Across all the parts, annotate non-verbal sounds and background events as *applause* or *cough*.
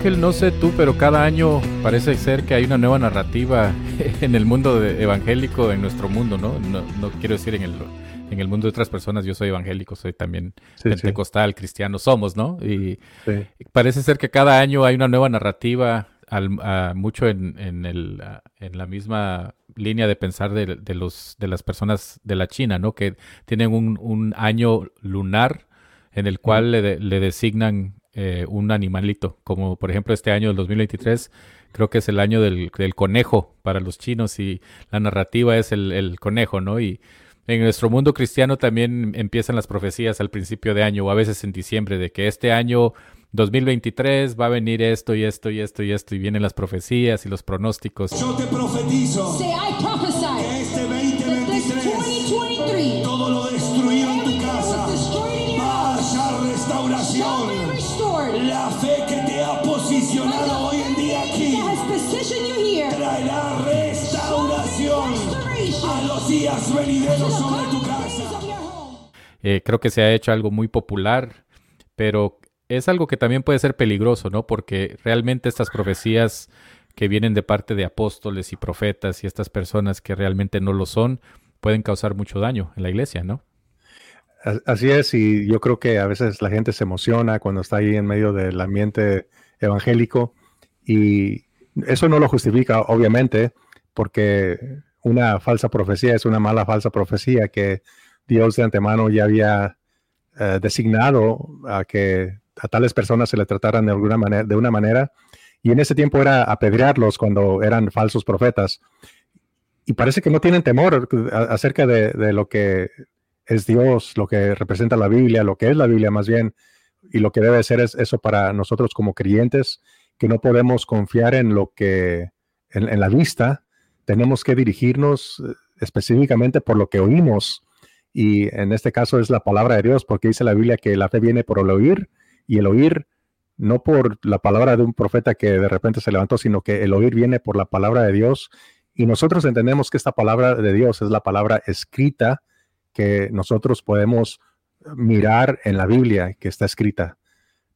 Ángel, no sé tú, pero cada año parece ser que hay una nueva narrativa *laughs* en el mundo evangélico, en nuestro mundo, ¿no? ¿no? quiero decir en el, en el mundo de otras personas, yo soy evangélico, soy también pentecostal, cristiano, somos, ¿no? Y parece ser que cada año hay una nueva narrativa, al, mucho en, en, el, en la misma línea de pensar de, de, los, de las personas de la China, ¿no? Que tienen un, un año lunar en el cual le, le designan eh, un animalito, como por ejemplo este año del 2023, creo que es el año del, conejo para los chinos y la narrativa es el, conejo, ¿no? Y en nuestro mundo cristiano también empiezan las profecías al principio de año o a veces en diciembre de que este año 2023 va a venir esto y esto y esto y esto y vienen las profecías y los pronósticos. Yo te profetizo. 2023 días venideros sobre tu casa. Eh, creo que se ha hecho algo muy popular, pero es algo que también puede ser peligroso, ¿no? Porque realmente estas profecías que vienen de parte de apóstoles y profetas y estas personas que realmente no lo son, pueden causar mucho daño en la iglesia, ¿no? Así es, y yo creo que a veces la gente se emociona cuando está ahí en medio del ambiente evangélico y eso no lo justifica, obviamente, porque una falsa profecía es una mala falsa profecía que Dios de antemano ya había eh, designado a que a tales personas se le trataran de alguna manera, de una manera, y en ese tiempo era apedrearlos cuando eran falsos profetas. Y parece que no tienen temor acerca de, de lo que es Dios, lo que representa la Biblia, lo que es la Biblia más bien, y lo que debe ser es eso para nosotros como creyentes, que no podemos confiar en lo que, en, la vista, tenemos que dirigirnos eh, específicamente por lo que oímos, y en este caso es la palabra de Dios, porque dice la Biblia que la fe viene por el oír, y el oír no por la palabra de un profeta que de repente se levantó, sino que el oír viene por la palabra de Dios, y nosotros entendemos que esta palabra de Dios es la palabra escrita, que nosotros podemos mirar en la Biblia que está escrita.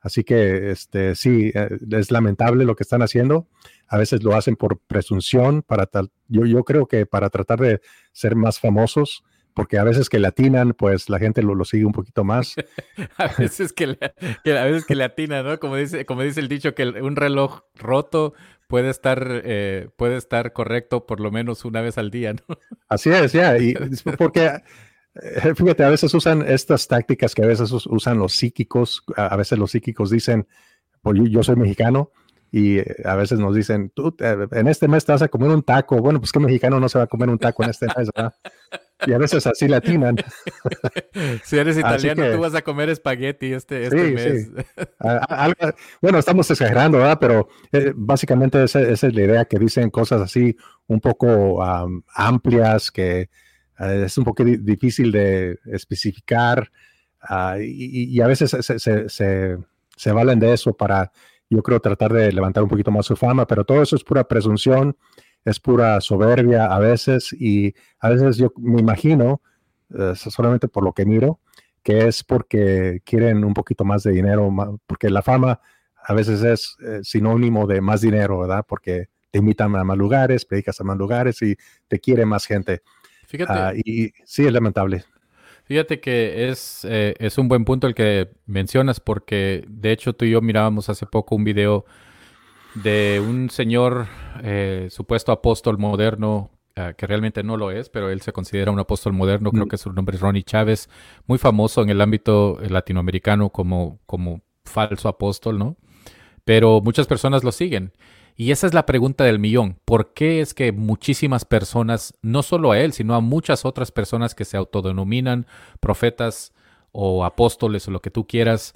Así que este, sí, eh, es lamentable lo que están haciendo. A veces lo hacen por presunción, para tal, yo, yo creo que para tratar de ser más famosos, porque a veces que latinan, pues la gente lo, lo sigue un poquito más. *laughs* a veces que, a veces que latinan, ¿no? Como dice, como dice el dicho, que un reloj roto puede estar, eh, puede estar correcto por lo menos una vez al día, ¿no? Así es, ya, y *laughs* porque fíjate, a veces usan estas tácticas que a veces usan los psíquicos. A veces los psíquicos dicen, pues yo soy mexicano y eh, a veces nos dicen, tú en este mes te vas a comer un taco. Bueno, pues que mexicano no se va a comer un taco en este mes, ¿verdad? Y a veces así latinan. *laughs* Si eres italiano, tú vas a comer espagueti este, este mes. *laughs* bueno, estamos exagerando, ¿verdad? Pero eh, básicamente esa, es la idea que dicen cosas así un poco amplias que eh, es un poco difícil de especificar ah, y, a veces se, valen de eso para, yo creo, tratar de levantar un poquito más su fama, pero todo eso es pura presunción, es pura soberbia a veces y a veces yo me imagino, eh, solamente por lo que miro, que es porque quieren un poquito más de dinero, porque la fama a veces es eh, sinónimo de más dinero, ¿verdad? Porque te invitan a más lugares, predicas a más lugares y te quiere más gente. Fíjate. Ah, y sí, es lamentable. Fíjate que es, eh, es un buen punto el que mencionas, porque de hecho tú y yo mirábamos hace poco un video de un señor eh, supuesto apóstol moderno, ah, que realmente no lo es, pero él se considera un apóstol moderno, creo mm. que su nombre es Ronnie Chávez, muy famoso en el ámbito eh, latinoamericano como, como falso apóstol, ¿no? Pero muchas personas lo siguen. Y esa es la pregunta del millón. ¿Por qué es que muchísimas personas, no solo a él, sino a muchas otras personas que se autodenominan profetas o apóstoles o lo que tú quieras,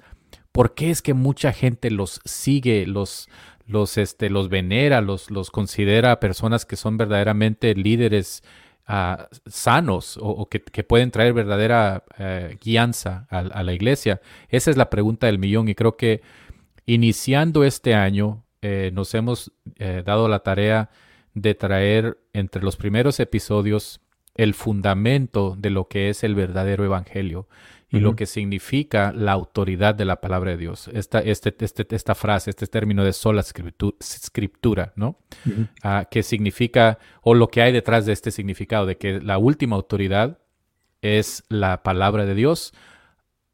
¿por qué es que mucha gente los sigue, los, los, este, los venera, los, los considera personas que son verdaderamente líderes ah, sanos o, que, pueden traer verdadera uh, guianza a la iglesia? Esa es la pregunta del millón y creo que iniciando este año, eh, nos hemos eh, dado la tarea de traer entre los primeros episodios el fundamento de lo que es el verdadero evangelio y lo que significa la autoridad de la palabra de Dios. Esta, este, este, esta frase, este término de sola escritura, ¿no? Ah, que significa, o lo que hay detrás de este significado, de que la última autoridad es la palabra de Dios.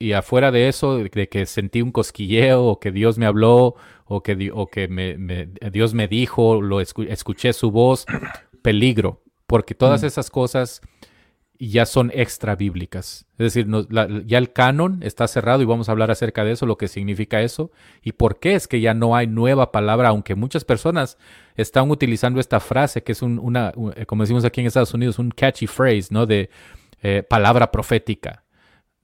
Y afuera de eso, de que sentí un cosquilleo, o que Dios me habló, o que, o que me, Dios me dijo, lo escuché su voz, *clears throat* peligro, porque todas mm. esas cosas ya son extra bíblicas. Es decir, ya el canon está cerrado y vamos a hablar acerca de eso, lo que significa eso y por qué es que ya no hay nueva palabra, aunque muchas personas están utilizando esta frase que es una, como decimos aquí en Estados Unidos, un catchy phrase, ¿no? De eh, palabra profética,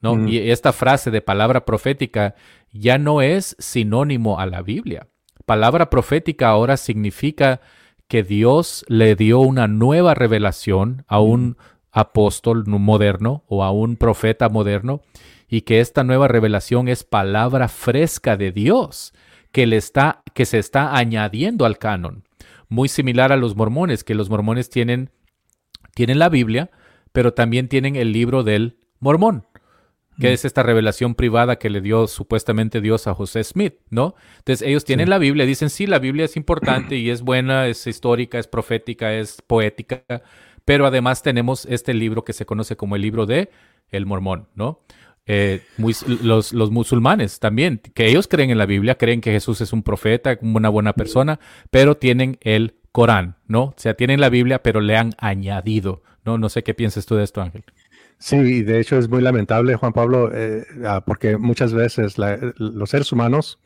¿no? Mm. Y esta frase de palabra profética ya no es sinónimo a la Biblia. Palabra profética ahora significa que Dios le dio una nueva revelación a un apóstol moderno o a un profeta moderno y que esta nueva revelación es palabra fresca de Dios que, le está, que se está añadiendo al canon. Muy similar a los mormones, que los mormones tienen, tienen la Biblia, pero también tienen el libro del mormón, que mm. es esta revelación privada que le dio supuestamente Dios a José Smith, ¿no? Entonces ellos tienen la Biblia, dicen, sí, la Biblia es importante y es buena, es histórica, es profética, es poética, pero además tenemos este libro que se conoce como el libro de El Mormón, ¿no? Eh, los, los, musulmanes también, que ellos creen en la Biblia, creen que Jesús es un profeta, una buena persona, pero tienen el Corán, ¿no? O sea, tienen la Biblia, pero le han añadido, ¿no? No sé qué piensas tú de esto, Ángel. Sí, de hecho es muy lamentable, Juan Pablo, eh, ah, porque muchas veces los seres humanos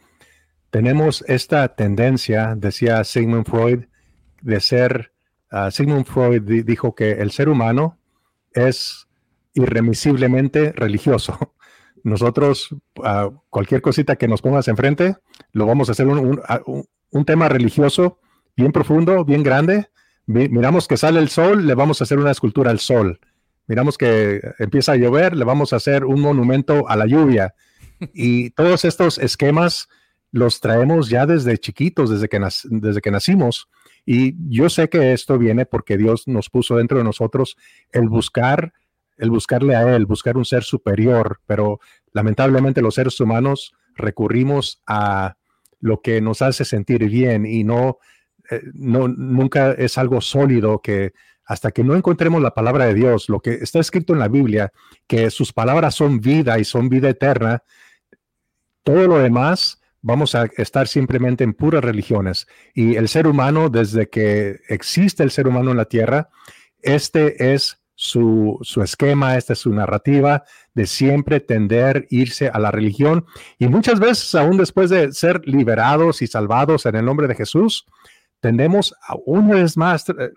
tenemos esta tendencia, decía Sigmund Freud, de ser Ah, Sigmund Freud dijo que el ser humano es irremisiblemente religioso. *laughs* Nosotros, ah, cualquier cosita que nos pongas enfrente, lo vamos a hacer ah, un, tema religioso bien profundo, bien grande. Miramos que sale el sol, le vamos a hacer una escultura al sol. Miramos que empieza a llover, le vamos a hacer un monumento a la lluvia. Y todos estos esquemas los traemos ya desde chiquitos, desde que, desde que nacimos. Y yo sé que esto viene porque Dios nos puso dentro de nosotros el buscar, el buscarle a Él, buscar un ser superior, pero lamentablemente los seres humanos recurrimos a lo que nos hace sentir bien y no, eh, no nunca es algo sólido que hasta que no encontremos la palabra de Dios, lo que está escrito en la Biblia, que sus palabras son vida y son vida eterna, todo lo demás vamos a estar simplemente en puras religiones. Y el ser humano, desde que existe el ser humano en la tierra, este es su, esquema, esta es su narrativa de siempre tender irse a la religión. Y muchas veces, aún después de ser liberados y salvados en el nombre de Jesús, tendemos a una vez más eh,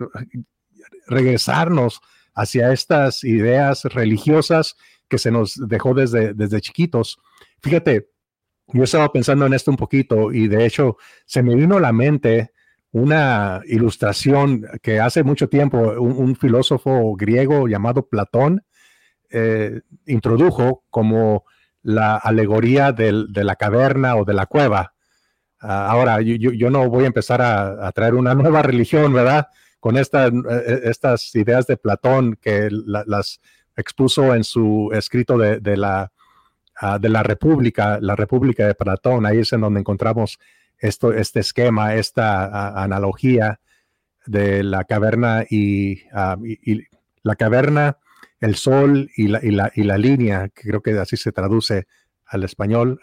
regresarnos hacia estas ideas religiosas que se nos dejó desde, desde chiquitos. Fíjate, yo estaba pensando en esto un poquito y de hecho se me vino a la mente una ilustración que hace mucho tiempo un, filósofo griego llamado Platón eh, introdujo como la alegoría de la caverna o de la cueva. Ah, ahora, yo, no voy a empezar a, traer una nueva *laughs* religión, ¿verdad? Con eh, estas ideas de Platón que las expuso en su escrito de la Ah, de la República, la República de Platón, ahí es en donde encontramos esto, este esquema, esta ah, analogía de la caverna ah, y, la caverna, el sol y la, y la, línea, que creo que así se traduce al español.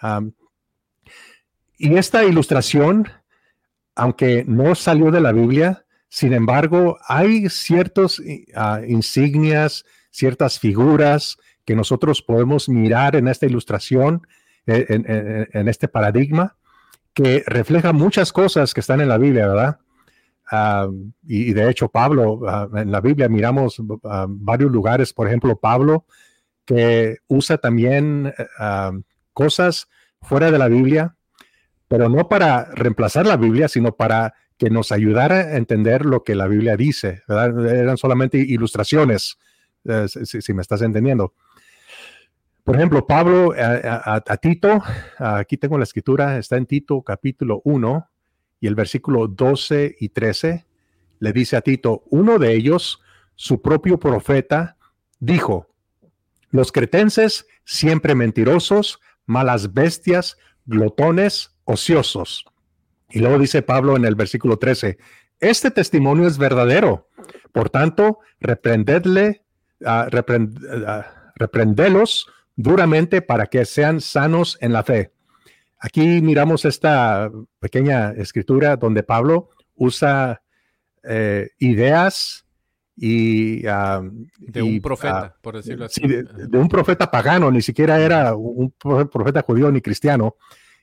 y esta ilustración, aunque no salió de la Biblia, sin embargo, hay ciertas insignias, ciertas figuras, que nosotros podemos mirar en esta ilustración, eh, en, este paradigma, que refleja muchas cosas que están en la Biblia, ¿verdad? Ah, y, de hecho, Pablo, ah, en la Biblia miramos ah, varios lugares, por ejemplo, Pablo, que usa también cosas fuera de la Biblia, pero no para reemplazar la Biblia, sino para que nos ayudara a entender lo que la Biblia dice. Eran solamente ilustraciones, eh, si, me estás entendiendo. Por ejemplo, Pablo a, Tito, aquí tengo la escritura, está en Tito capítulo 1 y el versículo 12 y 13, le dice a Tito, uno de ellos su propio profeta, dijo, los cretenses siempre mentirosos, malas bestias, glotones, ociosos. Y luego dice Pablo en el versículo 13, este testimonio es verdadero. Por tanto, reprendedle, uh, reprendelos duramente para que sean sanos en la fe. Aquí miramos esta pequeña escritura donde Pablo usa eh, ideas y... Ah, de un profeta, por decirlo así. de, un profeta pagano, ni siquiera era un profeta judío ni cristiano,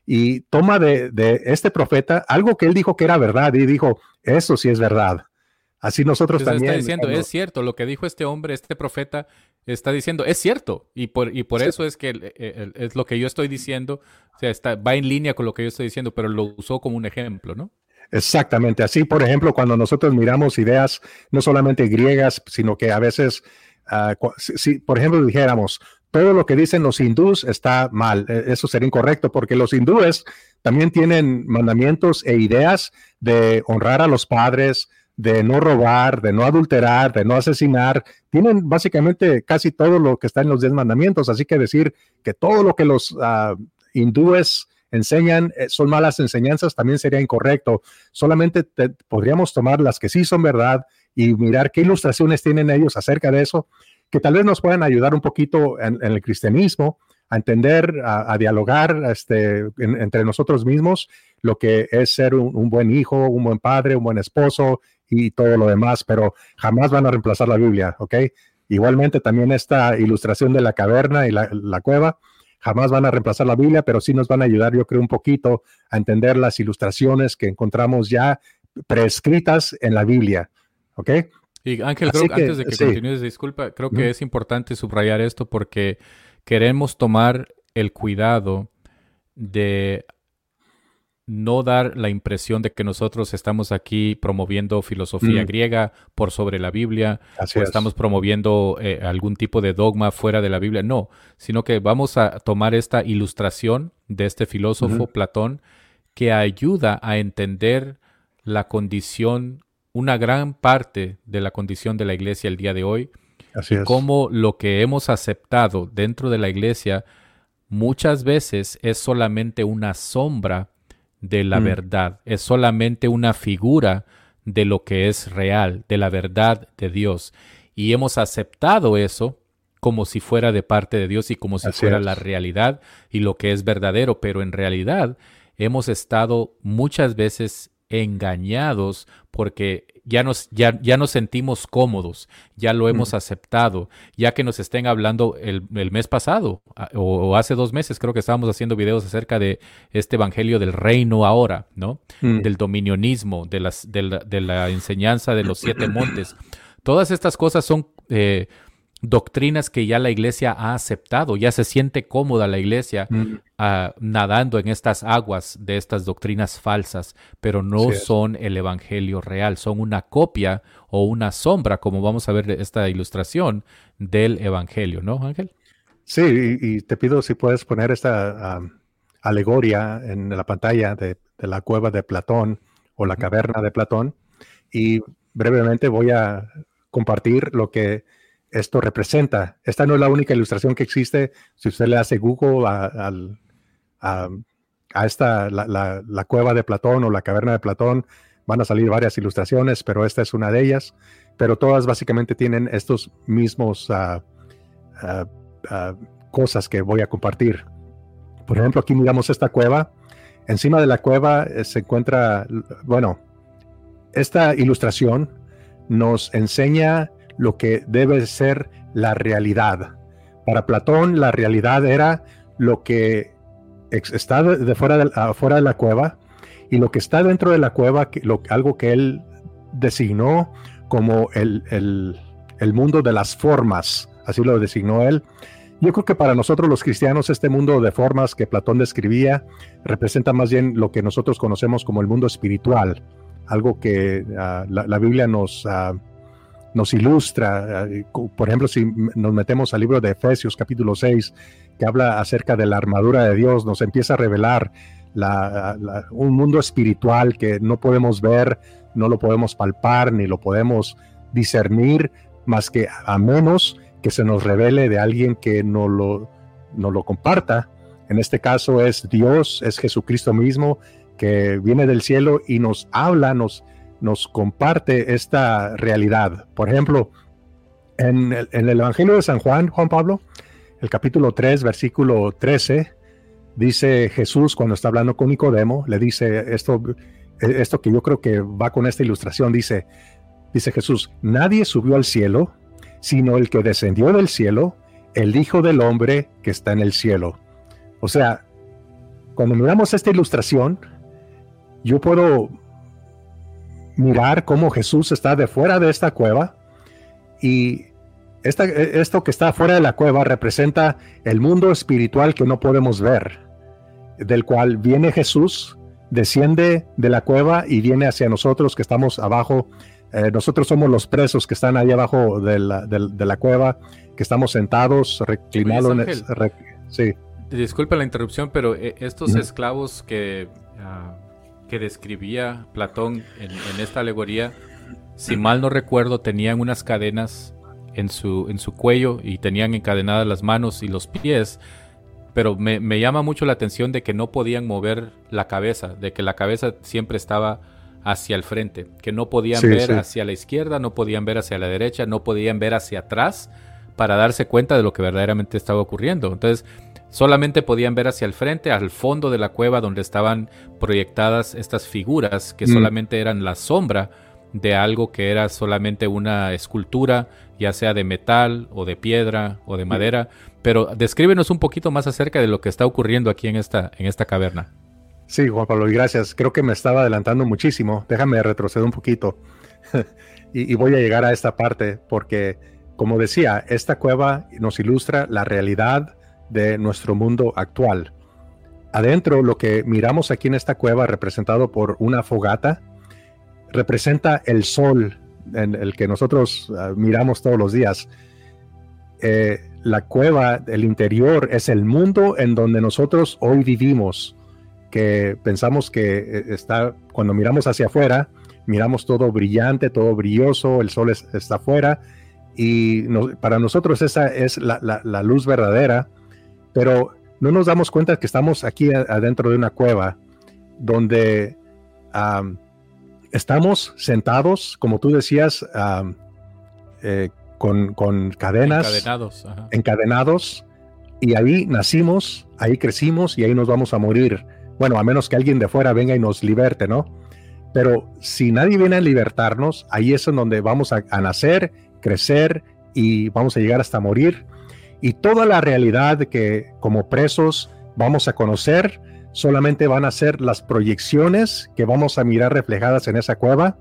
y toma de, este profeta algo que él dijo que era verdad y dijo, eso sí es verdad. Así nosotros también. Está diciendo, es cierto, lo que dijo este hombre, este profeta, está diciendo, es cierto. Y por, y por eso es que es lo que yo estoy diciendo, o sea, está, va en línea con lo que yo estoy diciendo, pero lo usó como un ejemplo, ¿no? Exactamente. Así, por ejemplo, cuando nosotros miramos ideas no solamente griegas, sino que a veces, ah, si, por ejemplo dijéramos, todo lo que dicen los hindús está mal. E, eso sería incorrecto porque los hindúes también tienen mandamientos e ideas de honrar a los padres, de no robar, de no adulterar, de no asesinar. Tienen básicamente casi todo lo que está en los diez mandamientos. Así que decir que todo lo que los ah, hindúes enseñan eh, son malas enseñanzas también sería incorrecto. Solamente podríamos tomar las que sí son verdad y mirar qué ilustraciones tienen ellos acerca de eso que tal vez nos puedan ayudar un poquito en, el cristianismo a entender, a, dialogar este, entre nosotros mismos lo que es ser un, buen hijo, un buen padre, un buen esposo y todo lo demás, pero jamás van a reemplazar la Biblia, ¿ok? Igualmente también esta ilustración de la caverna y la, la cueva, jamás van a reemplazar la Biblia, pero sí nos van a ayudar, yo creo, un poquito a entender las ilustraciones que encontramos ya prescritas en la Biblia, ¿ok? Y Ángel, creo, antes de que continúes, disculpa, creo que es importante subrayar esto porque queremos tomar el cuidado de no dar la impresión de que nosotros estamos aquí promoviendo filosofía griega por sobre la Biblia o estamos promoviendo eh, algún tipo de dogma fuera de la Biblia. No, sino que vamos a tomar esta ilustración de este filósofo Platón que ayuda a entender la condición una gran parte de la condición de la iglesia el día de hoy. Así es. Cómo lo que hemos aceptado dentro de la iglesia muchas veces es solamente una sombra de la mm. verdad, es solamente una figura de lo que es real, de la verdad de Dios. Y hemos aceptado eso como si fuera de parte de Dios y como si fuera la realidad y lo que es verdadero, pero en realidad hemos estado muchas veces engañados porque ya nos, ya, ya nos sentimos cómodos, ya lo hemos aceptado, ya que nos estén hablando el, mes pasado o, hace dos meses, creo que estábamos haciendo videos acerca de este evangelio del reino ahora, ¿no? Mm. Del dominionismo, de, las, de, la, de la enseñanza de los siete montes. *clears throat* Todas estas cosas son eh, doctrinas que ya la iglesia ha aceptado, ya se siente cómoda la iglesia mm. ah, nadando en estas aguas de estas doctrinas falsas, pero no son el evangelio real, son una copia o una sombra, como vamos a ver esta ilustración del evangelio, ¿no, Ángel? Sí, y, te pido si puedes poner esta alegoria en la pantalla de, de, la cueva de Platón o la caverna de Platón, y brevemente voy a compartir lo que esto representa. Esta no es la única ilustración que existe. Si usted le hace Google a, esta, la, cueva de Platón o la caverna de Platón, van a salir varias ilustraciones, pero esta es una de ellas. Pero todas básicamente tienen estos mismos ah, ah, ah, cosas que voy a compartir. Por ejemplo, aquí miramos esta cueva. Encima de la cueva eh, se encuentra, bueno, esta ilustración nos enseña lo que debe ser la realidad. Para Platón, la realidad era lo que está de fuera de, afuera de la cueva y lo que está dentro de la cueva, lo, algo que él designó como el, el, mundo de las formas, así lo designó él. Yo creo que para nosotros los cristianos este mundo de formas que Platón describía representa más bien lo que nosotros conocemos como el mundo espiritual, algo que ah, la, Biblia nos, ah, nos ilustra. Eh, por ejemplo, si nos metemos al libro de Efesios capítulo 6, que habla acerca de la armadura de Dios, nos empieza a revelar un mundo espiritual que no podemos ver, no lo podemos palpar, ni lo podemos discernir, más que a menos que se nos revele de alguien que no lo, no lo comparta. En este caso es Dios, es Jesucristo mismo, que viene del cielo y nos habla, nos, nos comparte esta realidad. Por ejemplo, en el, Evangelio de San Juan, Juan Pablo, el capítulo 3, versículo 13, dice Jesús cuando está hablando con Nicodemo, le dice esto, esto que yo creo que va con esta ilustración, dice, dice Jesús, nadie subió al cielo, sino el que descendió del cielo, el Hijo del Hombre que está en el cielo. O sea, cuando miramos esta ilustración, yo puedo mirar cómo Jesús está de fuera de esta cueva y esto que está fuera de la cueva representa el mundo espiritual que no podemos ver, del cual viene Jesús, desciende de la cueva y viene hacia nosotros que estamos abajo. Eh, nosotros somos los presos que están ahí abajo de la, cueva, que estamos sentados, reclinados. sí. Disculpa la interrupción, pero eh, estos esclavos que, ah, que describía Platón en, en esta alegoría, si mal no recuerdo, tenían unas cadenas en su, en su cuello y tenían encadenadas las manos y los pies, pero me, llama mucho la atención de que no podían mover la cabeza, de que la cabeza siempre estaba hacia el frente, que no podían ver hacia la izquierda, no podían ver hacia la derecha, no podían ver hacia atrás para darse cuenta de lo que verdaderamente estaba ocurriendo. Entonces, solamente podían ver hacia el frente, al fondo de la cueva donde estaban proyectadas estas figuras que mm. solamente eran la sombra de algo que era solamente una escultura, ya sea de metal o de piedra o de madera. Pero descríbenos un poquito más acerca de lo que está ocurriendo aquí en esta, en esta caverna. Sí, Juan Pablo, y gracias. Creo que me estaba adelantando muchísimo. Déjame retroceder un poquito *laughs* y, voy a llegar a esta parte porque, como decía, esta cueva nos ilustra la realidad de nuestro mundo actual. Adentro, lo que miramos aquí en esta cueva, representado por una fogata, representa el sol en el que nosotros ah, miramos todos los días. Eh, la cueva, el interior, es el mundo en donde nosotros hoy vivimos, que pensamos que eh, está, cuando miramos hacia afuera, miramos todo brillante, todo brilloso, el sol está afuera, y para nosotros esa es la, luz verdadera, pero no nos damos cuenta que estamos aquí adentro de una cueva donde estamos sentados, como tú decías, eh, con, cadenas. Encadenados. Encadenados. Y ahí nacimos, ahí crecimos y ahí nos vamos a morir. Bueno, a menos que alguien de fuera venga y nos liberte, ¿no? Pero si nadie viene a libertarnos, ahí es en donde vamos a, a nacer, crecer y vamos a llegar hasta morir. Y toda la realidad que como presos vamos a conocer, solamente van a ser las proyecciones que vamos a mirar reflejadas en esa cueva,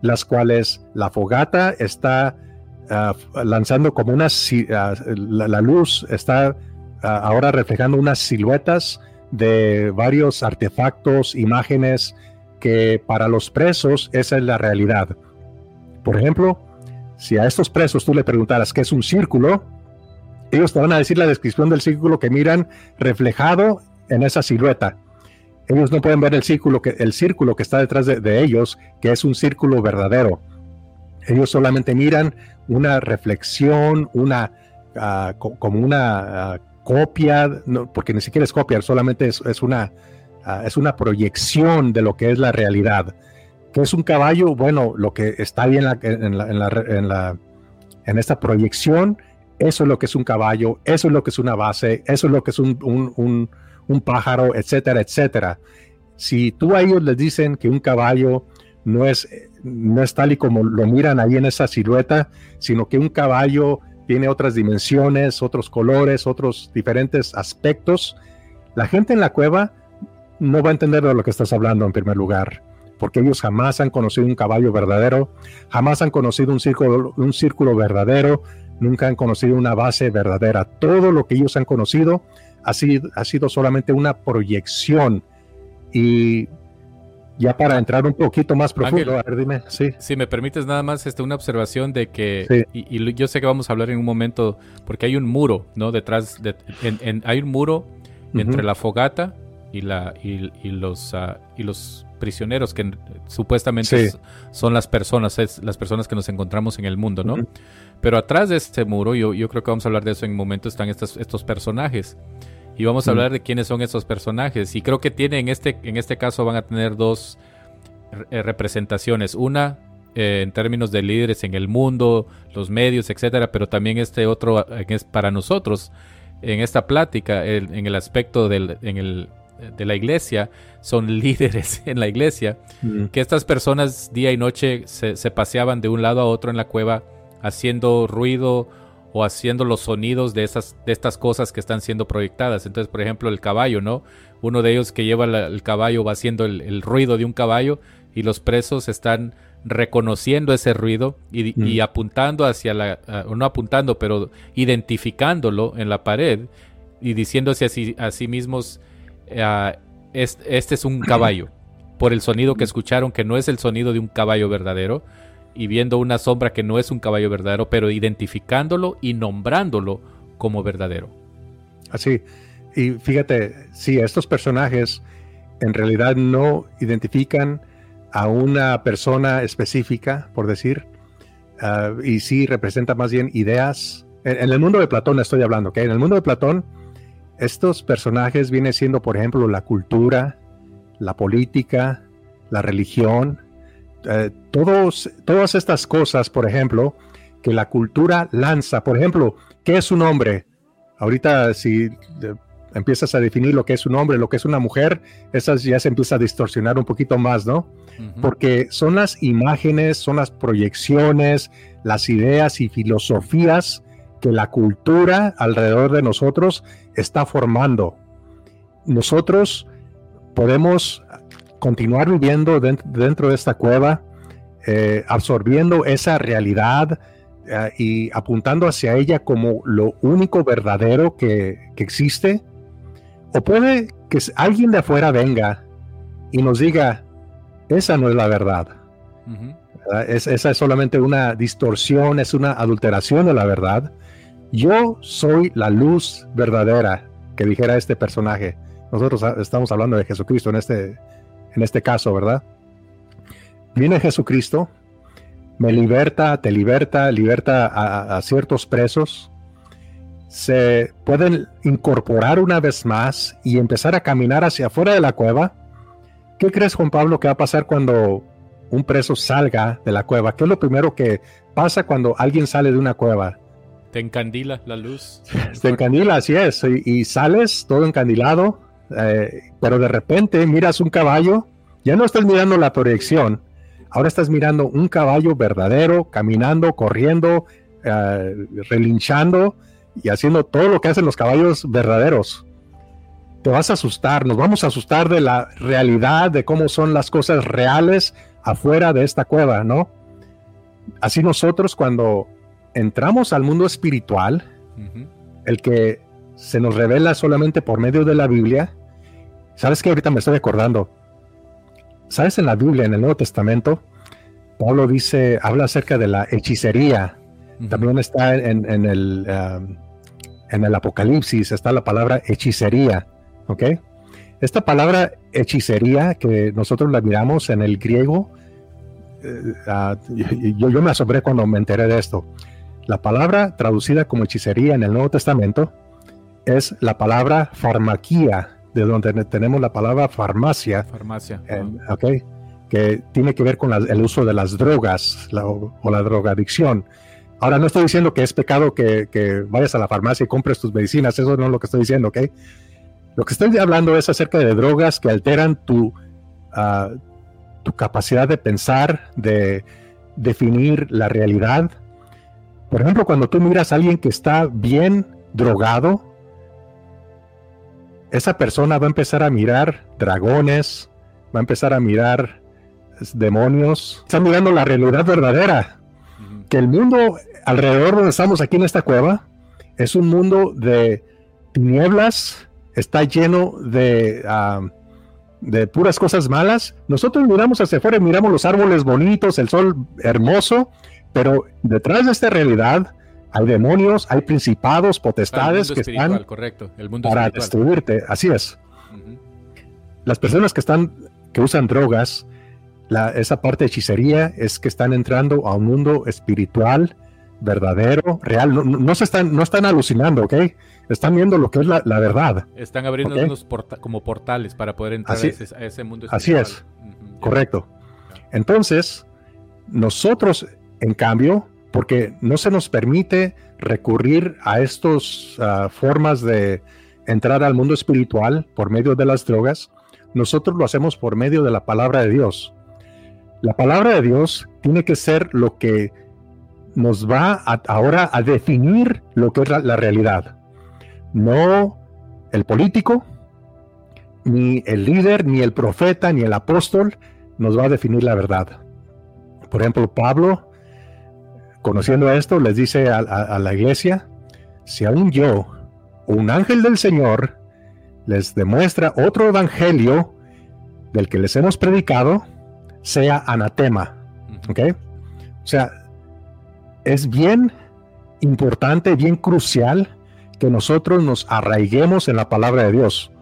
las cuales la fogata está ah, lanzando como una, ah, la, luz está ah, ahora reflejando unas siluetas de varios artefactos, imágenes que para los presos esa es la realidad. Por ejemplo, si a estos presos tú le preguntaras qué es un círculo, ellos te van a decir la descripción del círculo que miran reflejado en esa silueta. Ellos no pueden ver el círculo que, el círculo que está detrás de, ellos, que es un círculo verdadero. Ellos solamente miran una reflexión, una ah, como una ah, copia, porque ni siquiera es copia, solamente es, una, ah, es una proyección de lo que es la realidad. ¿Qué es un caballo? Bueno, lo que está bien en, la, en, esta proyección, eso es lo que es un caballo, eso es lo que es una base, eso es lo que es un, un pájaro, etcétera, etcétera. Si tú a ellos les dicen que un caballo no es, no es tal y como lo miran ahí en esa silueta, sino que un caballo tiene otras dimensiones, otros colores, otros diferentes aspectos, la gente en la cueva no va a entender de lo que estás hablando en primer lugar, porque ellos jamás han conocido un caballo verdadero, jamás han conocido un círculo, un círculo verdadero, nunca han conocido una base verdadera. Todo lo que ellos han conocido ha sido, ha sido solamente una proyección. Y ya para entrar un poquito más profundo, a ver, dime, sí. Si me permites nada más este, una observación de que, y, yo sé que vamos a hablar en un momento, porque hay un muro, ¿no? Detrás, de, hay un muro entre la fogata y, la, y, los, ah, y los prisioneros, que supuestamente son las personas, es las personas que nos encontramos en el mundo, ¿no? Pero atrás de este muro, yo, yo creo que vamos a hablar de eso en un momento, están estos, estos personajes. Y vamos a hablar de quiénes son esos personajes. Y creo que tiene en este, en este caso van a tener dos eh, representaciones. Una eh, en términos de líderes en el mundo, los medios, etcétera, pero también este otro es para nosotros en esta plática, en el aspecto del, en el, de la iglesia, son líderes *laughs* en la iglesia, que estas personas día y noche se, se paseaban de un lado a otro en la cueva haciendo ruido o haciendo los sonidos de, esas, de estas cosas que están siendo proyectadas. Entonces, por ejemplo, el caballo, ¿no? Uno de ellos que lleva el caballo va haciendo el, ruido de un caballo y los presos están reconociendo ese ruido y, mm. apuntando hacia la, o no apuntando, pero identificándolo en la pared y diciéndose así, a sí mismos, ah, este es un caballo, por el sonido que escucharon, que no es el sonido de un caballo verdadero, y viendo una sombra que no es un caballo verdadero, pero identificándolo y nombrándolo como verdadero. Así, y fíjate, si estos personajes en realidad no identifican a una persona específica, por decir, ah, y sí representa más bien ideas. En, el mundo de Platón estoy hablando, que en el mundo de Platón, estos personajes vienen siendo, por ejemplo, la cultura, la política, la religión, eh, todos, todas estas cosas, por ejemplo, que la cultura lanza. Por ejemplo, ¿qué es un hombre? Ahorita si eh, empiezas a definir lo que es un hombre, lo que es una mujer, esas ya se empieza a distorsionar un poquito más, ¿no? Porque son las imágenes, son las proyecciones, las ideas y filosofías que la cultura alrededor de nosotros está formando. Nosotros podemos continuar viviendo dentro, de esta cueva, eh, absorbiendo esa realidad eh, y apuntando hacia ella como lo único verdadero que, existe. O puede que alguien de afuera venga y nos diga, esa no es la verdad. Esa es solamente una distorsión, es una adulteración de la verdad. Yo soy la luz verdadera, que dijera este personaje. Nosotros estamos hablando de Jesucristo en este, en este caso, ¿verdad? Viene Jesucristo, me liberta, te liberta, liberta a, ciertos presos, se pueden incorporar una vez más y empezar a caminar hacia afuera de la cueva. ¿Qué crees, Juan Pablo, que va a pasar cuando un preso salga de la cueva? ¿Qué es lo primero que pasa cuando alguien sale de una cueva? Te encandila la luz. Te encandila, así es. Y, sales todo encandilado, eh, pero de repente miras un caballo, ya no estás mirando la proyección, ahora estás mirando un caballo verdadero, caminando, corriendo, eh, relinchando y haciendo todo lo que hacen los caballos verdaderos. Te vas a asustar, nos vamos a asustar de la realidad, de cómo son las cosas reales afuera de esta cueva, ¿no? Así nosotros cuando entramos al mundo espiritual, el que se nos revela solamente por medio de la Biblia, ¿Sabes qué? Ahorita me estoy acordando. ¿Sabes? En la Biblia, en el Nuevo Testamento, Pablo dice, habla acerca de la hechicería. También está en, el, um, en el Apocalipsis, está la palabra hechicería. ¿Ok? Esta palabra hechicería que nosotros la miramos en el griego, eh, ah, yo, yo me asombré cuando me enteré de esto. La palabra traducida como hechicería en el Nuevo Testamento es la palabra farmaquía de donde tenemos la palabra farmacia. Farmacia. que tiene que ver con el uso de las drogas o, la drogadicción. Ahora, no estoy diciendo que es pecado que, vayas a la farmacia y compres tus medicinas, eso no es lo que estoy diciendo, ¿ok? Lo que estoy hablando es acerca de drogas que alteran tu, ah, tu capacidad de pensar, de definir la realidad. Por ejemplo, cuando tú miras a alguien que está bien drogado, esa persona va a empezar a mirar dragones, va a empezar a mirar demonios, está mirando la realidad verdadera. Que el mundo alrededor donde estamos aquí en esta cueva es un mundo de tinieblas, está lleno de, de puras cosas malas. Nosotros miramos hacia afuera y miramos los árboles bonitos, el sol hermoso, pero detrás de esta realidad hay demonios, hay principados, potestades que están correcto. para destruirte. Así es. Las personas que están que usan drogas, esa parte de hechicería es que están entrando a un mundo espiritual, verdadero, real. No, se están, no están alucinando, ¿ok? Están viendo lo que es la, verdad. Están abriendo unos como portales para poder entrar a, ese, mundo espiritual. Así es, correcto. Entonces, nosotros, en cambio, porque no se nos permite recurrir a estas ah, formas de entrar al mundo espiritual por medio de las drogas, nosotros lo hacemos por medio de la palabra de Dios. La palabra de Dios tiene que ser lo que nos va ahora a definir lo que es la, realidad. No el político, ni el líder, ni el profeta, ni el apóstol nos va a definir la verdad. Por ejemplo, Pablo, conociendo esto, les dice a, la iglesia, si aún yo, un ángel del Señor, les demuestra otro evangelio del que les hemos predicado, sea anatema. O sea, es bien importante, bien crucial que nosotros nos arraiguemos en la palabra de Dios.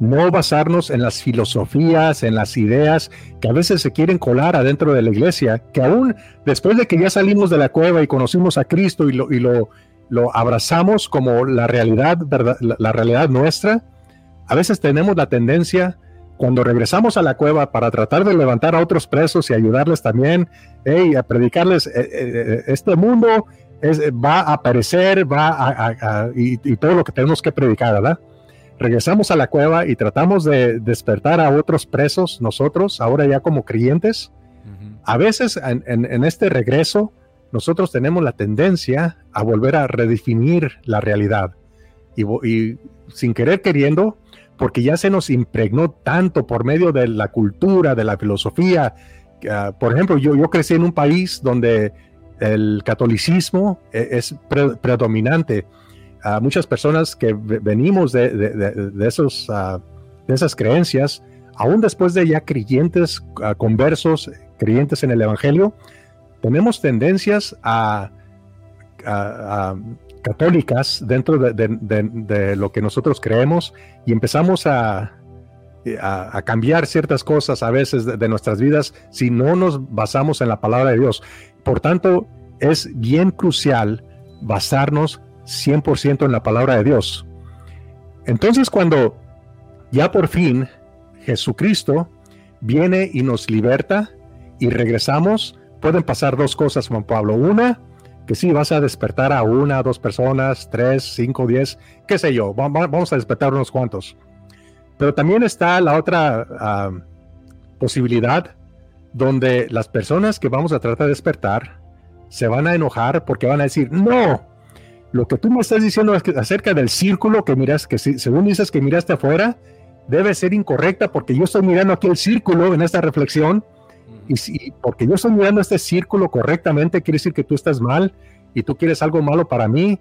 No basarnos en las filosofías, en las ideas que a veces se quieren colar adentro de la iglesia, que aún después de que ya salimos de la cueva y conocimos a Cristo y lo, y lo, lo abrazamos como la realidad, la realidad nuestra, a veces tenemos la tendencia cuando regresamos a la cueva para tratar de levantar a otros presos y ayudarles también, a predicarles, eh, eh, eh, este mundo va a aparecer, va a, y, todo lo que tenemos que predicar, ¿verdad? Regresamos a la cueva y tratamos de despertar a otros presos, nosotros, ahora ya como creyentes. A veces en, este regreso, nosotros tenemos la tendencia a volver a redefinir la realidad. y sin querer queriendo, porque ya se nos impregnó tanto por medio de la cultura, de la filosofía. Ah, por ejemplo, yo, yo crecí en un país donde el catolicismo e, es predominante. Uh, muchas personas que venimos de, esos, ah, de esas creencias, aún después de ya creyentes, conversos, creyentes en el Evangelio, tenemos tendencias a, católicas dentro de, lo que nosotros creemos y empezamos a, a, cambiar ciertas cosas a veces de, nuestras vidas si no nos basamos en la palabra de Dios. Por tanto, es bien crucial basarnos 100% en la palabra de Dios. Entonces, cuando ya por fin Jesucristo viene y nos liberta y regresamos, pueden pasar dos cosas, Juan Pablo. Una, que sí, vas a despertar a una, dos personas, tres, cinco, diez, qué sé yo, vamos a despertar unos cuantos. Pero también está la otra ah, posibilidad donde las personas que vamos a tratar de despertar se van a enojar porque van a decir, no, lo que tú me estás diciendo acerca del círculo que miras, que según dices que miraste afuera, debe ser incorrecta porque yo estoy mirando aquí el círculo en esta reflexión y si, porque yo estoy mirando este círculo correctamente, quiere decir que tú estás mal y tú quieres algo malo para mí.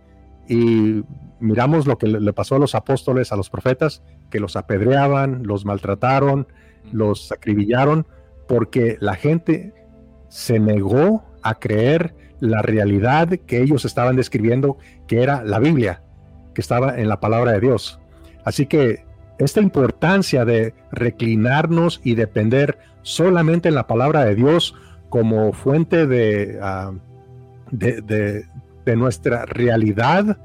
Y miramos lo que le pasó a los apóstoles, a los profetas, que los apedreaban, los maltrataron, los acribillaron, porque la gente se negó a creer la realidad que ellos estaban describiendo, que era la Biblia, que estaba en la palabra de Dios. Así que esta importancia de reclinarnos y depender solamente en la palabra de Dios como fuente de, ah, de, nuestra realidad.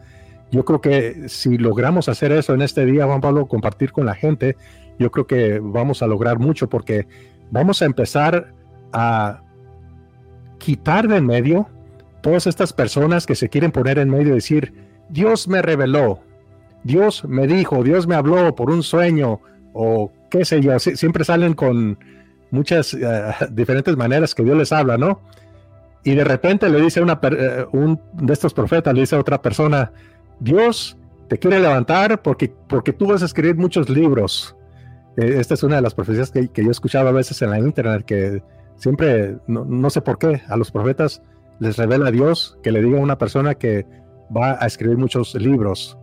Yo creo que si logramos hacer eso en este día, Juan Pablo, compartir con la gente, yo creo que vamos a lograr mucho porque vamos a empezar a quitar de en medio todas estas personas que se quieren poner en medio y decir, Dios me reveló, Dios me dijo, Dios me habló por un sueño o qué sé yo, siempre salen con muchas eh, *laughs* diferentes maneras que Dios les habla, ¿no? Y de repente le dice una, eh, de estos profetas, le dice a otra persona, Dios te quiere levantar porque, porque tú vas a escribir muchos libros. E, esta es una de las profecías que, que, yo escuchaba a veces en la internet, que siempre, no, no, sé por qué, a los profetas les revela a Dios que le diga a una persona que va a escribir muchos libros,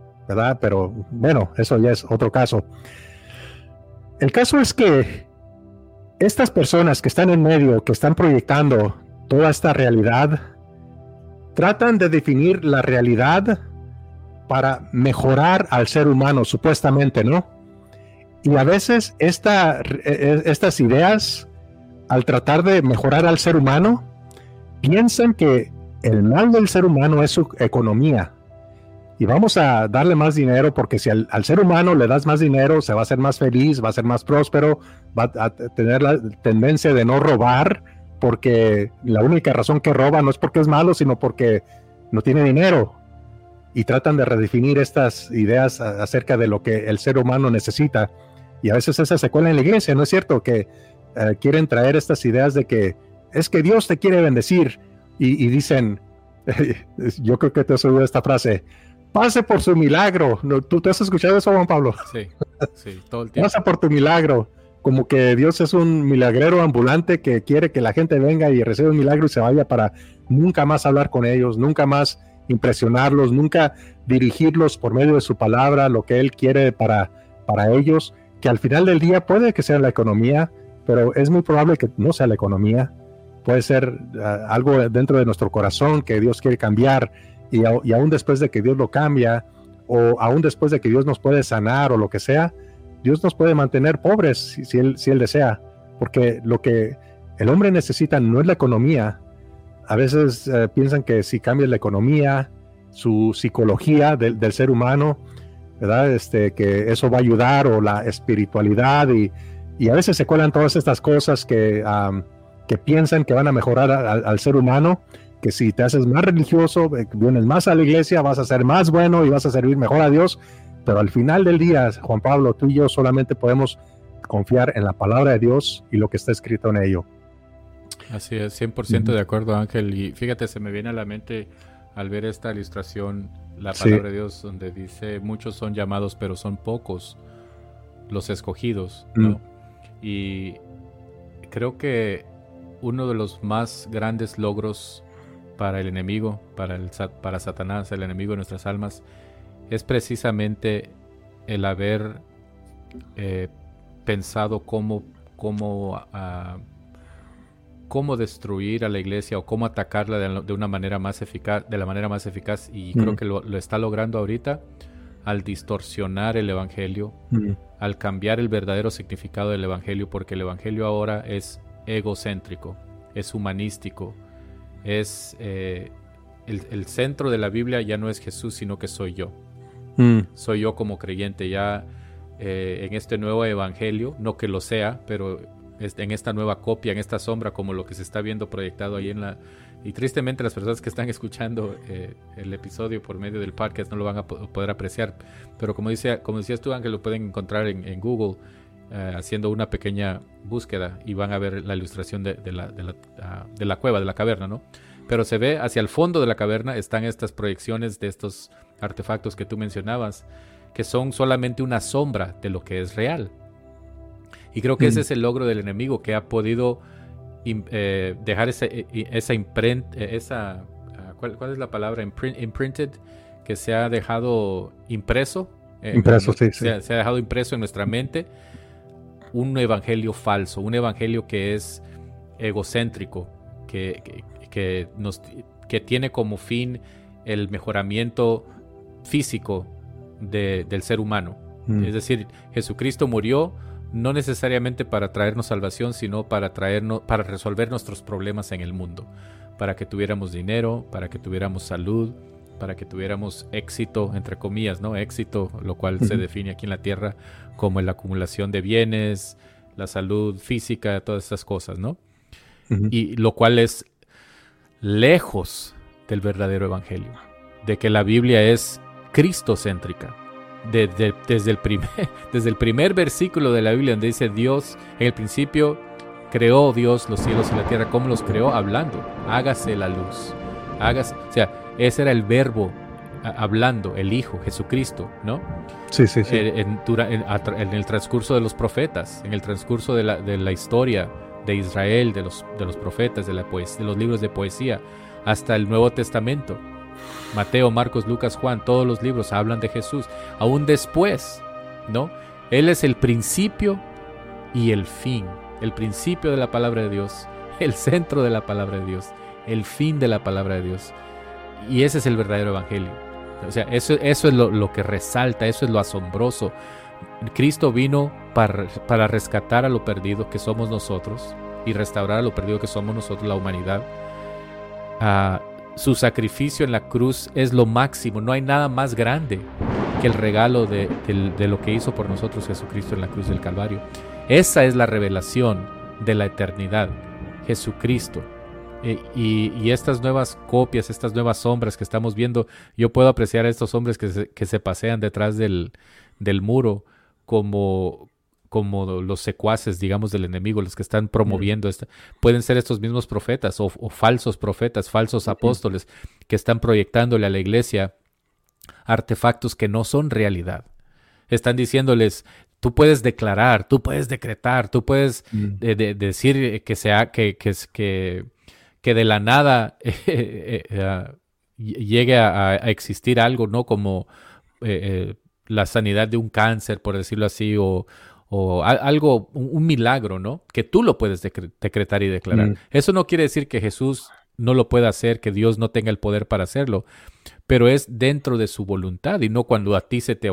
Pero bueno, eso ya es otro caso. El caso es que estas personas que están en medio, que están proyectando toda esta realidad, tratan de definir la realidad para mejorar al ser humano, supuestamente, ¿no? Y a veces e, e, estas ideas, al tratar de mejorar al ser humano, piensan que el mal del ser humano es su economía. Y vamos a darle más dinero porque si al, ser humano le das más dinero, se va a hacer más feliz, va a ser más próspero, va a tener la tendencia de no robar, porque la única razón que roba no es porque es malo, sino porque no tiene dinero. Y tratan de redefinir estas ideas acerca de lo que el ser humano necesita. Y a veces esa se cuela en la iglesia, ¿no es cierto? Que eh, quieren traer estas ideas de que es que Dios te quiere bendecir. Y, dicen, *laughs* yo creo que te has oído esta frase, pase por su milagro. ¿Tú te has escuchado eso, Juan Pablo? Sí, sí, todo el tiempo. Pasa por tu milagro como que Dios es un milagrero ambulante que quiere que la gente venga y reciba un milagro y se vaya para nunca más hablar con ellos, nunca más impresionarlos, nunca dirigirlos por medio de su palabra, lo que Él quiere para, para ellos, que al final del día puede que sea la economía, pero es muy probable que no sea la economía, puede ser ah, algo dentro de nuestro corazón que Dios quiere cambiar y, y aún después de que Dios lo cambia o aún después de que Dios nos puede sanar o lo que sea, Dios nos puede mantener pobres si, él, si él desea, porque lo que el hombre necesita no es la economía. A veces eh, piensan que si cambia la economía, su psicología del, ser humano, ¿verdad? Este, que eso va a ayudar o la espiritualidad y, a veces se cuelan todas estas cosas que, que piensan que van a mejorar al ser humano, que si te haces más religioso, eh, vienes más a la iglesia, vas a ser más bueno y vas a servir mejor a Dios, pero al final del día, Juan Pablo, tú y yo solamente podemos confiar en la palabra de Dios y lo que está escrito en ello. Así es, 100% de acuerdo, Ángel. Y fíjate, se me viene a la mente al ver esta ilustración la palabra de Dios donde dice, muchos son llamados, pero son pocos los escogidos. ¿no? Mm. Y creo que uno de los más grandes logros para el enemigo, para, el, para Satanás, el enemigo de nuestras almas, es precisamente el haber eh, pensado cómo, cómo, ah, cómo destruir a la iglesia o cómo atacarla de, una manera más eficaz, de la manera más eficaz, y creo que lo, está logrando ahorita al distorsionar el evangelio, al cambiar el verdadero significado del evangelio, porque el evangelio ahora es egocéntrico, es humanístico, es eh, el centro de la Biblia ya no es Jesús, sino que soy yo. Mm. soy yo como creyente ya eh, en este nuevo evangelio, no que lo sea, pero en esta nueva copia, en esta sombra, como lo que se está viendo proyectado ahí en la... Y tristemente las personas que están *laughs* escuchando eh, el episodio por medio del podcast no lo van a poder apreciar, pero como, dice, como decías tú, Ángel, lo pueden encontrar en, Google eh, haciendo una pequeña búsqueda y van a ver la ilustración de, la, de, la, ah, de la cueva, de la caverna, ¿no? Pero se ve hacia el fondo de la caverna están estas proyecciones de estos artefactos que tú mencionabas, que son solamente una sombra de lo que es real. Y creo que ese mm. es el logro del enemigo, que ha podido eh, dejar ese, esa imprenta, eh, esa, ah, ¿cuál, es la palabra? imprinted, que se ha dejado impreso. Eh, impreso, sí, se, ha dejado impreso en nuestra mente un evangelio falso, un evangelio que es egocéntrico, que, que, nos, que tiene como fin el mejoramiento físico del ser humano. Mm. Es decir, Jesucristo murió no necesariamente para traernos salvación, sino para traernos, para resolver nuestros problemas en el mundo, para que tuviéramos dinero, para que tuviéramos salud, para que tuviéramos éxito, entre comillas, ¿no? Éxito, lo cual se define aquí en la tierra como la acumulación de bienes, la salud física, todas esas cosas, ¿no? Y lo cual es lejos del verdadero evangelio, de que la Biblia es cristocéntrica. Desde, desde, el primer, *laughs* desde el primer versículo de la Biblia donde dice Dios, en el principio creó Dios los cielos y la tierra, ¿cómo los creó? Hablando, hágase la luz. Hágase, o sea, ese era el verbo hablando, el Hijo, Jesucristo, ¿no? Sí, sí, sí. Eh, en, en, el transcurso de los profetas, en el transcurso de la, de la historia de Israel, de los, de los profetas, de, la de los libros de poesía, hasta el Nuevo Testamento. Mateo, Marcos, Lucas, Juan, todos los libros hablan de Jesús. Aún después, ¿no? Él es el principio y el fin. El principio de la palabra de Dios, el centro de la palabra de Dios, el fin de la palabra de Dios. Y ese es el verdadero evangelio. O sea, eso, es lo, lo que resalta, eso es lo asombroso Cristo vino para, para rescatar a lo perdido que somos nosotros y restaurar a lo perdido que somos nosotros, la humanidad. Ah, su sacrificio en la cruz es lo máximo, no hay nada más grande que el regalo de, lo que hizo por nosotros Jesucristo en la cruz del Calvario. Esa es la revelación de la eternidad, Jesucristo. Y, estas nuevas copias, estas nuevas sombras que estamos viendo, yo puedo apreciar a estos hombres que se, que se pasean detrás del, del muro como, como los secuaces, digamos, del enemigo, los que están promoviendo esta, pueden ser estos mismos profetas o, falsos profetas, falsos apóstoles que están proyectándole a la iglesia artefactos que no son realidad. Están diciéndoles, tú puedes declarar, tú puedes decretar, tú puedes decir que sea que, que, que, que de la nada *laughs* eh, eh, llegue a, existir algo, ¿no? Como eh, la sanidad de un cáncer, por decirlo así, o, o algo, un, milagro, ¿no? Que tú lo puedes decretar y declarar. Mm. Eso no quiere decir que Jesús no lo pueda hacer, que Dios no tenga el poder para hacerlo, pero es dentro de su voluntad y no cuando a ti se te,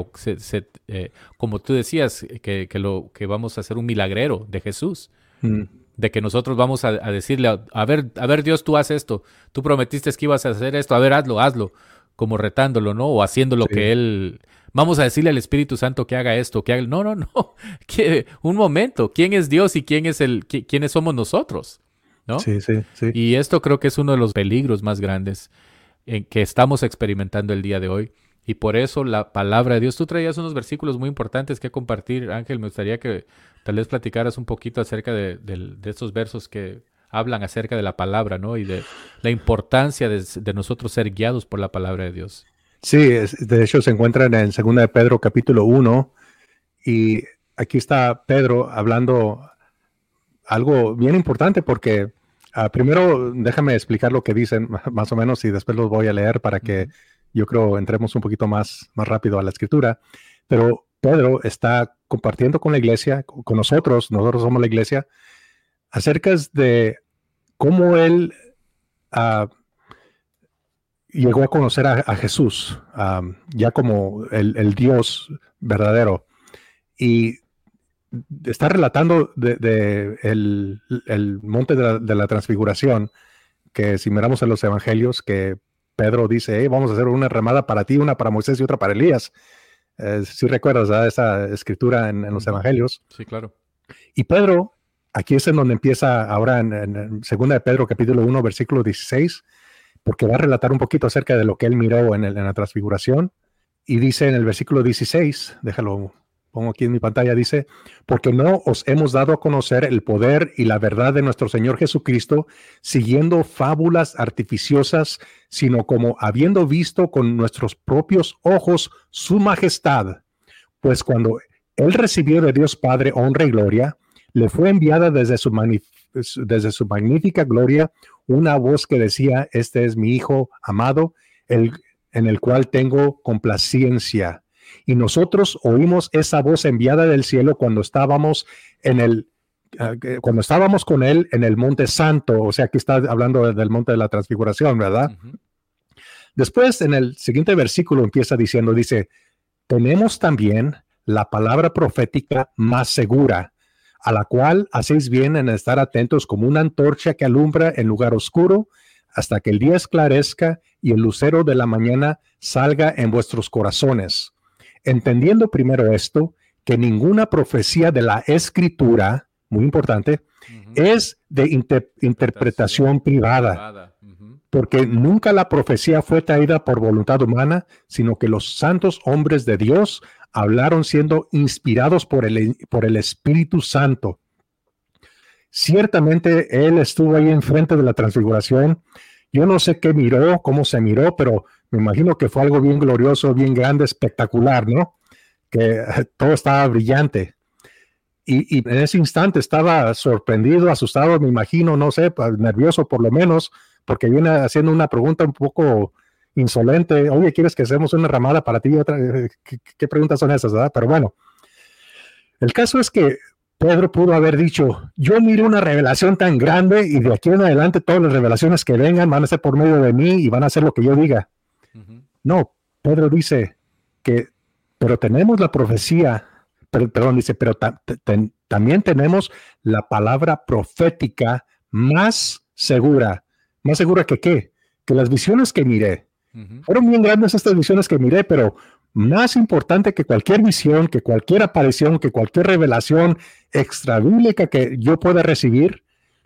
eh, como tú decías, que, lo, que vamos a hacer un milagrero de Jesús. Mm. De que nosotros vamos a, decirle, a, ver, a ver Dios, tú haces esto, tú prometiste que ibas a hacer esto, a ver, hazlo, hazlo, como retándolo, ¿no? O haciendo lo que Él vamos a decirle al Espíritu Santo que haga esto, que haga... No, no, no. *laughs* Que, un momento, ¿quién es Dios y quién es el, quiénes somos nosotros? ¿No? Sí, sí, sí. Y esto creo que es uno de los peligros más grandes en que estamos experimentando el día de hoy. Y por eso la palabra de Dios, tú traías unos versículos muy importantes que compartir, Ángel, me gustaría que tal vez platicaras un poquito acerca de, estos versos que hablan acerca de la palabra, ¿no? Y de la importancia de nosotros ser guiados por la palabra de Dios. Sí, de hecho se encuentran en 2 de Pedro capítulo 1 y aquí está Pedro hablando algo bien importante porque ah, primero déjame explicar lo que dicen *laughs* más o menos y después los voy a leer para que yo creo entremos un poquito más, más rápido a la escritura. Pero Pedro está compartiendo con la iglesia, con nosotros, nosotros somos la iglesia, acerca de cómo él... Uh, llegó a conocer a, Jesús, ya como el, Dios verdadero. Y está relatando de, el, monte de la, transfiguración, que si miramos en los evangelios, que Pedro dice, vamos a hacer una remada para ti, una para Moisés y otra para Elías. Eh, si recuerdas esa escritura en, los evangelios. Sí, claro. Y Pedro, aquí es en donde empieza ahora en, en segunda de Pedro capítulo 1, versículo 16, porque va a relatar un poquito acerca de lo que él miró en, la transfiguración. Y dice en el versículo 16, déjalo, pongo aquí en mi pantalla, dice, porque no os hemos dado a conocer el poder y la verdad de nuestro Señor Jesucristo siguiendo fábulas artificiosas, sino como habiendo visto con nuestros propios ojos su majestad. Pues cuando él recibió de Dios Padre honra y gloria, le fue enviada desde su, desde su magnífica gloria una voz que decía, este es mi Hijo amado, el, en el cual tengo complacencia. Y nosotros oímos esa voz enviada del cielo cuando estábamos en el ah, cuando estábamos con él en el monte santo, o sea, aquí está hablando del monte de la transfiguración, ¿verdad? Después, en el siguiente versículo empieza diciendo, dice, tenemos también la palabra profética más segura, a la cual hacéis bien en estar atentos como una antorcha que alumbra en lugar oscuro hasta que el día esclarezca y el lucero de la mañana salga en vuestros corazones. Entendiendo primero esto, que ninguna profecía de la escritura, muy importante, es de interpretación privada, porque nunca la profecía fue traída por voluntad humana, sino que los santos hombres de Dios hablaron siendo inspirados por el, por el Espíritu Santo. Ciertamente Él estuvo ahí enfrente de la transfiguración. Yo no sé qué miró, cómo se miró, pero me imagino que fue algo bien glorioso, bien grande, espectacular, ¿no? Que todo estaba brillante. Y, en ese instante estaba sorprendido, asustado, me imagino, no sé, nervioso por lo menos, porque viene haciendo una pregunta un poco insolente, oye, ¿quieres que hacemos una ramada para ti? Otra? Eh, ¿Qué, preguntas son esas, verdad? Pero bueno, el caso es que Pedro pudo haber dicho, yo miro una revelación tan grande y de aquí en adelante todas las revelaciones que vengan van a ser por medio de mí y van a ser lo que yo diga. No, Pedro dice que, pero tenemos la profecía perdón, dice, pero también tenemos la palabra profética más segura. ¿Más segura que qué? Que las visiones que miré. Fueron bien grandes estas visiones que miré, pero más importante que cualquier visión, que cualquier aparición, que cualquier revelación extrabíblica que yo pueda recibir,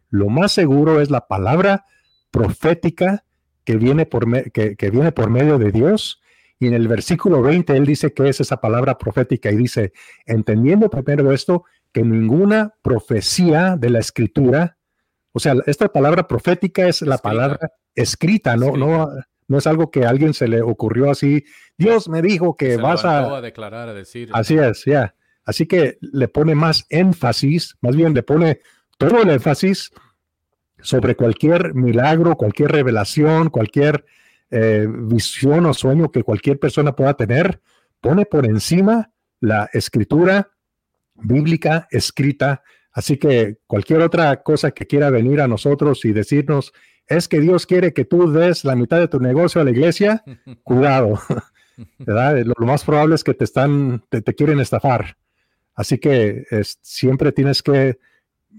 lo más seguro es la palabra profética que viene por, que, que viene por medio de Dios y en el versículo 20 él dice que es esa palabra profética y dice, entendiendo primero esto, que ninguna profecía de la escritura, o sea, esta palabra profética es la palabra escrita, no, no, no es algo que a alguien se le ocurrió así, Dios me dijo que vas a... a declarar, a decir. Así es, ya. Así que le pone más énfasis, más bien le pone todo el énfasis sobre cualquier milagro, cualquier revelación, cualquier eh, visión o sueño que cualquier persona pueda tener, pone por encima la escritura bíblica escrita. Así que cualquier otra cosa que quiera venir a nosotros y decirnos, es que Dios quiere que tú des la mitad de tu negocio a la iglesia, *laughs* cuidado. *laughs* Lo, más probable es que te están, te, quieren estafar. Así que siempre tienes que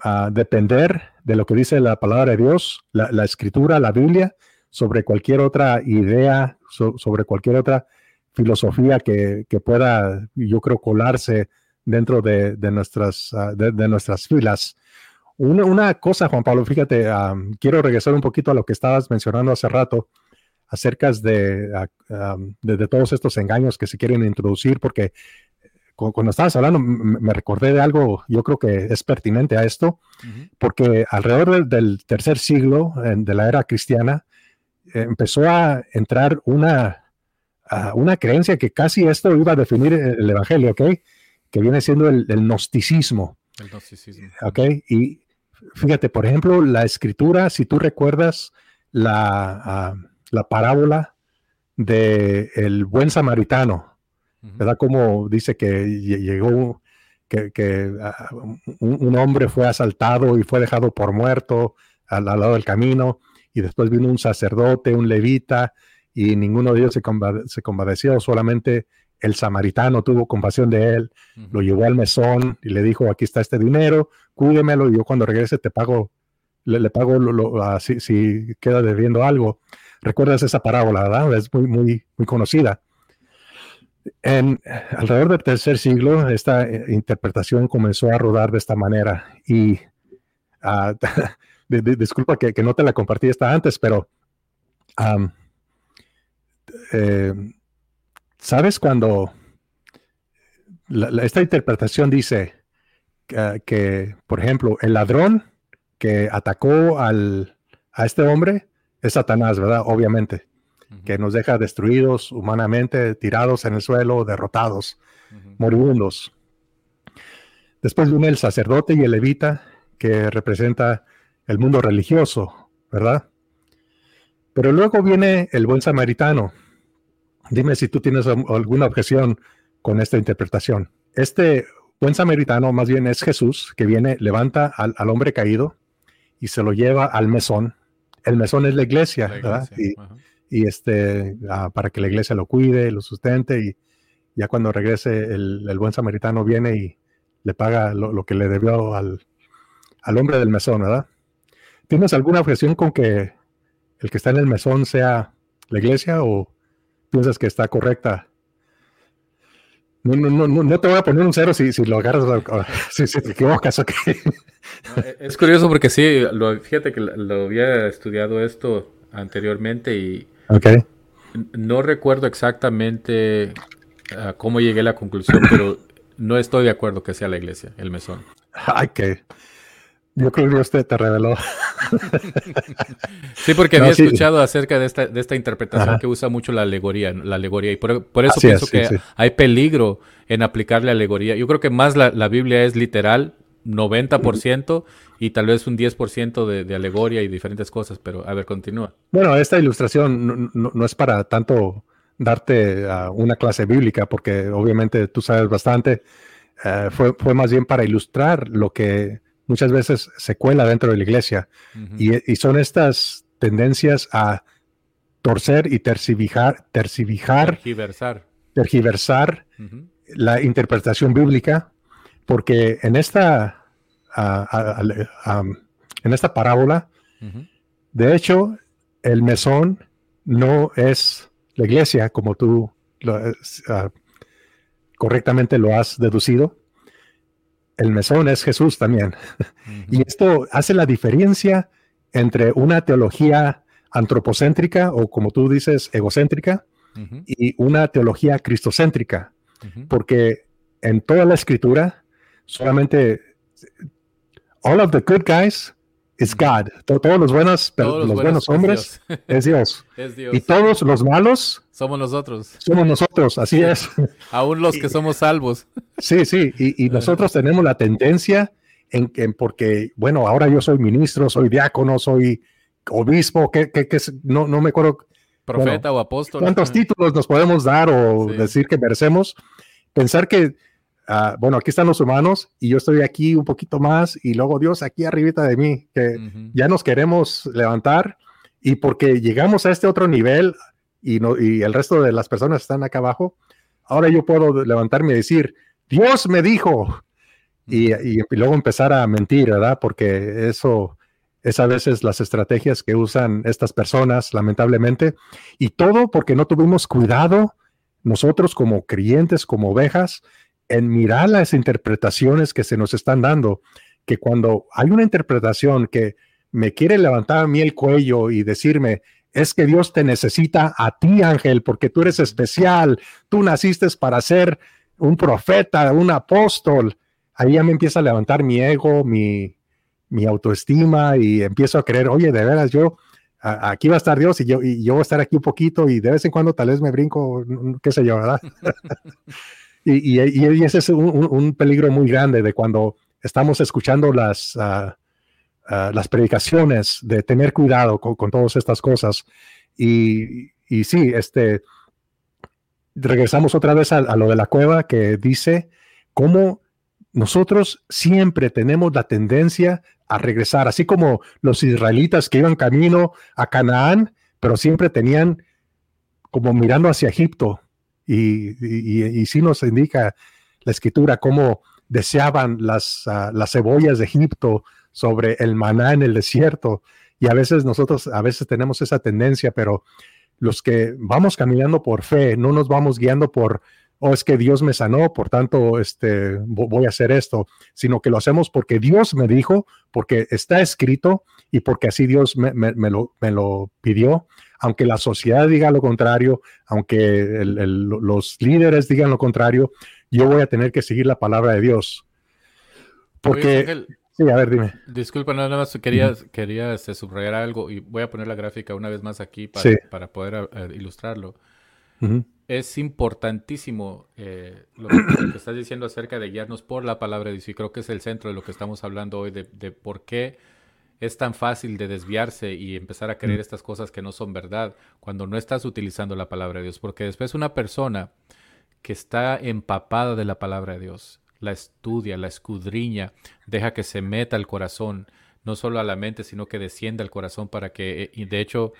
ah, depender de lo que dice la palabra de Dios, la escritura, la Biblia, sobre cualquier otra idea, sobre cualquier otra filosofía que, pueda, yo creo, colarse dentro de, nuestras, ah, de, nuestras filas. Una, cosa, Juan Pablo, fíjate, quiero regresar un poquito a lo que estabas mencionando hace rato acerca de, ah, de, todos estos engaños que se quieren introducir, porque cuando estabas hablando me recordé de algo, yo creo que es pertinente a esto, porque alrededor del, tercer siglo de la era cristiana, empezó a entrar una, una creencia que casi esto iba a definir el Evangelio, ¿ok? Que viene siendo el, gnosticismo. El gnosticismo. ¿Ok? Y fíjate, por ejemplo, la escritura, si tú recuerdas la, ah, la parábola del el buen samaritano, ¿verdad? Como dice que llegó, que, ah, un, hombre fue asaltado y fue dejado por muerto al lado del camino y después vino un sacerdote, un levita, y ninguno de ellos se, se compadeció, solamente el samaritano tuvo compasión de él, lo llevó al mesón y le dijo, aquí está este dinero, cuídemelo y yo cuando regrese te pago, le, pago lo, si, queda debiendo algo. ¿Recuerdas esa parábola, verdad? Es muy, muy, muy conocida. En, alrededor del tercer siglo, esta eh, interpretación comenzó a rodar de esta manera y *laughs* uh, disculpa que, no te la compartí esta antes, pero eh, ¿sabes cuando esta interpretación dice que, por ejemplo, el ladrón que atacó al, a este hombre es Satanás, ¿verdad? Obviamente, que nos deja destruidos humanamente, tirados en el suelo, derrotados, moribundos. Después viene el sacerdote y el levita, que representa el mundo religioso, ¿verdad? Pero luego viene el buen samaritano. Dime si tú tienes alguna objeción con esta interpretación. Este buen samaritano más bien es Jesús que viene, levanta al, hombre caído y se lo lleva al mesón. El mesón es la iglesia, ¿verdad? Y, este, ah, para que la iglesia lo cuide, lo sustente y ya cuando regrese el, buen samaritano viene y le paga lo, que le debió al, al hombre del mesón, ¿verdad? ¿Tienes alguna objeción con que el que está en el mesón sea la iglesia o piensas que está correcta? No, no, no, no te voy a poner un cero si, si lo agarras, *laughs* si, te equivocas. E, es curioso porque sí, lo, fíjate que lo había estudiado esto anteriormente y no recuerdo exactamente ah, cómo llegué a la conclusión, pero no estoy de acuerdo que sea la iglesia, el mesón. Ay, que yo creo que usted te reveló. sí, porque había escuchado acerca de esta, de esta interpretación que usa mucho la alegoría, la alegoría, y por, eso pienso que hay peligro en aplicarle alegoría. Yo creo que más la, Biblia es literal, 90%, y tal vez un 10% de, de, alegoria y diferentes cosas, pero a ver, continúa. Bueno, esta ilustración no, es para tanto darte una clase bíblica, porque obviamente tú sabes bastante, eh, fue, fue más bien para ilustrar lo que muchas veces se cuela dentro de la iglesia. y, son estas tendencias a torcer y tercivijar, tercivijar tergiversar, tergiversar la interpretación bíblica porque en esta, en esta parábola, de hecho, el mesón no es la iglesia como tú ah, correctamente lo has deducido. El mesón es Jesús también. *laughs* Y esto hace la diferencia entre una teología antropocéntrica o como tú dices, egocéntrica y una teología cristocéntrica. Porque en toda la escritura solamente all of the good guys is God. Todos los buenos, los, buenos, hombres *laughs* es Dios. Y todos los malos somos nosotros. Somos nosotros, así es. *laughs* Aún los que somos salvos. Sí, sí. Y, nosotros tenemos la tendencia en, en, porque, bueno, ahora yo soy ministro, soy diácono, soy obispo, que, que, no, no me acuerdo. Profeta o apóstol. ¿Cuántos títulos nos podemos dar o decir que merecemos? Pensar que Ah, bueno, aquí están los humanos y yo estoy aquí un poquito más y luego Dios aquí arribita de mí, que ya nos queremos levantar y porque llegamos a este otro nivel y, no, y el resto de las personas están acá abajo, ahora yo puedo levantarme y decir, Dios me dijo, y, y, luego empezar a mentir, ¿verdad? Porque eso es a veces las estrategias que usan estas personas, lamentablemente, y todo porque no tuvimos cuidado nosotros como creyentes, como ovejas, en mirar las interpretaciones que se nos están dando, que cuando hay una interpretación que me quiere levantar a mí el cuello y decirme, es que Dios te necesita a ti, Ángel, porque tú eres especial, tú naciste para ser un profeta, un apóstol. Ahí ya me empieza a levantar mi ego, mi, mi autoestima y empiezo a creer, oye, de veras, yo, aquí va a estar Dios y yo, y yo voy a estar aquí un poquito y de vez en cuando tal vez me brinco, qué sé yo, ¿verdad? *laughs* Y, ese es un, peligro muy grande de cuando estamos escuchando las, ah, ah, las predicaciones, de tener cuidado con, todas estas cosas. Y, y, sí, este, regresamos otra vez a, lo de la cueva que dice cómo nosotros siempre tenemos la tendencia a regresar, así como los israelitas que iban camino a Canaán, pero siempre tenían como mirando hacia Egipto, y, y, sí nos indica la escritura cómo deseaban las, ah, las cebollas de Egipto sobre el maná en el desierto. Y a veces nosotros, a veces tenemos esa tendencia, pero los que vamos caminando por fe, no nos vamos guiando por, oh, es que Dios me sanó, por tanto, este, voy a hacer esto, sino que lo hacemos porque Dios me dijo, porque está escrito y porque así Dios me, me, lo, me lo pidió aunque la sociedad diga lo contrario, aunque los líderes digan lo contrario, yo voy a tener que seguir la palabra de Dios. Porque... sí, a ver, dime. Disculpa, nada más quería, quería este, subrayar algo y voy a poner la gráfica una vez más aquí para, poder eh, ilustrarlo. Es importantísimo eh, lo, que, estás diciendo acerca de guiarnos por la palabra de Dios y creo que es el centro de lo que estamos hablando hoy, de, de por qué es tan fácil de desviarse y empezar a creer mm. estas cosas que no son verdad cuando no estás utilizando la palabra de Dios. Porque después una persona que está empapada de la palabra de Dios, la estudia, la escudriña, deja que se meta al corazón, no solo a la mente, sino que descienda al corazón para que, y de hecho,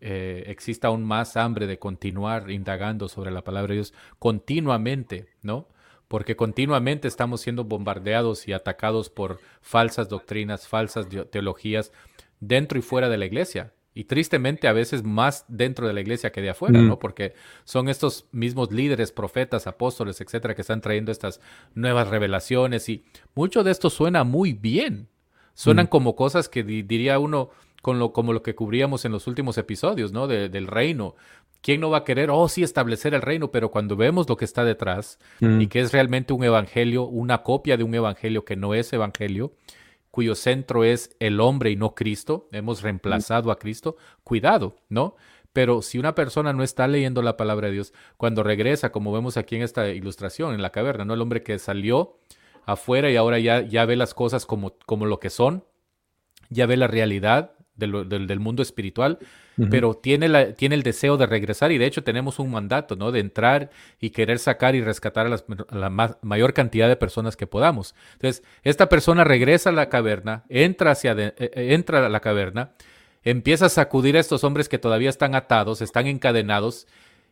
eh, exista aún más hambre de continuar indagando sobre la palabra de Dios continuamente, ¿no? porque continuamente estamos siendo bombardeados y atacados por falsas doctrinas, falsas teologías dentro y fuera de la iglesia. Y tristemente a veces más dentro de la iglesia que de afuera, ¿no? Mm. Porque son estos mismos líderes, profetas, apóstoles, etcétera, que están trayendo estas nuevas revelaciones y mucho de esto suena muy bien. Suenan mm. como cosas que diría uno, con lo, como lo que cubríamos en los últimos episodios, ¿no? del reino, ¿Quién no va a querer, oh sí, establecer el reino? Pero cuando vemos lo que está detrás y mm. que es realmente un evangelio, una copia de un evangelio que no es evangelio, cuyo centro es el hombre y no Cristo, hemos reemplazado a Cristo, cuidado, ¿no? Pero si una persona no está leyendo la palabra de Dios, cuando regresa, como vemos aquí en esta ilustración, en la caverna, ¿no? El hombre que salió afuera y ahora ya, ya ve las cosas como, como lo que son, ya ve la realidad del mundo espiritual, pero tiene, la, tiene el deseo de regresar y de hecho tenemos un mandato, ¿no? De entrar y querer sacar y rescatar a, la mayor cantidad de personas que podamos. Entonces, esta persona regresa a la caverna, entra, hacia eh, eh, entra a la caverna, empieza a sacudir a estos hombres que todavía están atados, están encadenados,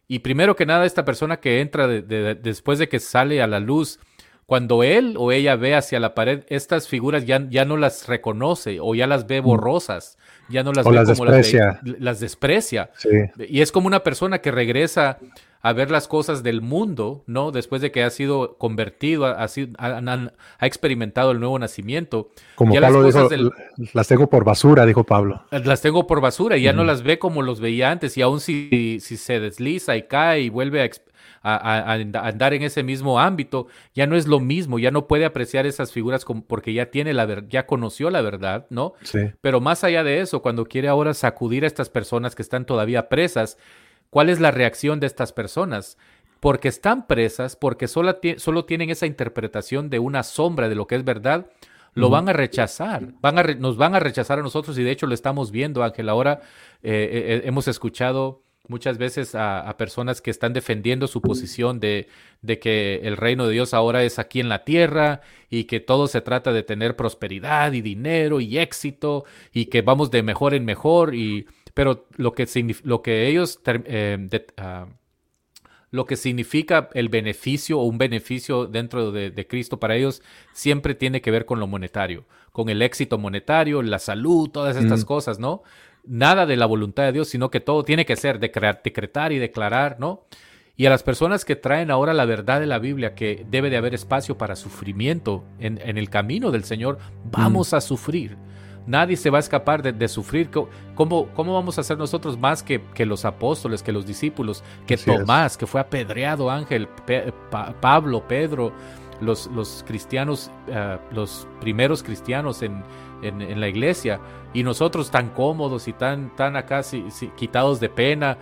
y primero que nada esta persona que entra después de que sale a la luz Cuando él o ella ve hacia la pared, estas figuras ya, ya no las reconoce o ya las ve mm. borrosas, ya no las ve como desprecia. las, las desprecia. Y es como una persona que regresa a ver las cosas del mundo, ¿no? Después de que ha sido convertido, ha, ha, experimentado el nuevo nacimiento. Como Pablo dijo, las tengo por basura, dijo Pablo. Las tengo por basura y ya no las ve como los veía antes y aún si, si se desliza y cae y vuelve a, a, andar en ese mismo ámbito, ya no es lo mismo, ya no puede apreciar esas figuras porque ya tiene la ya conoció la verdad, ¿no? Sí. Pero más allá de eso, cuando quiere ahora sacudir a estas personas que están todavía presas, ¿Cuál es la reacción de estas personas? Porque están presas, porque solo, solo tienen esa interpretación de una sombra de lo que es verdad, lo van a rechazar, van a nos van a rechazar a nosotros y de hecho lo estamos viendo, Ángel. Ahora eh, eh, eh, hemos escuchado muchas veces a, personas que están defendiendo su posición de, de, que el reino de Dios ahora es aquí en la tierra y que todo se trata de tener prosperidad y dinero y éxito y que vamos de mejor en mejor y pero lo que, lo que ellos, eh, ah, lo que significa el beneficio o un beneficio dentro de, Cristo para ellos siempre tiene que ver con lo monetario, con el éxito monetario, la salud, todas estas cosas, ¿no? Nada de la voluntad de Dios, sino que todo tiene que ser decretar y declarar, ¿no? Y a las personas que traen ahora la verdad de la Biblia, que debe de haber espacio para sufrimiento en, el camino del Señor, vamos a sufrir. Nadie se va a escapar de, sufrir. ¿Cómo, ¿Cómo, vamos a hacer nosotros más que, que los apóstoles, que los discípulos, que Tomás, que fue apedreado, Ángel, Pablo, Pedro, los, los cristianos, eh, los primeros cristianos en, en, la iglesia, y nosotros tan cómodos y tan, tan acá quitados de pena,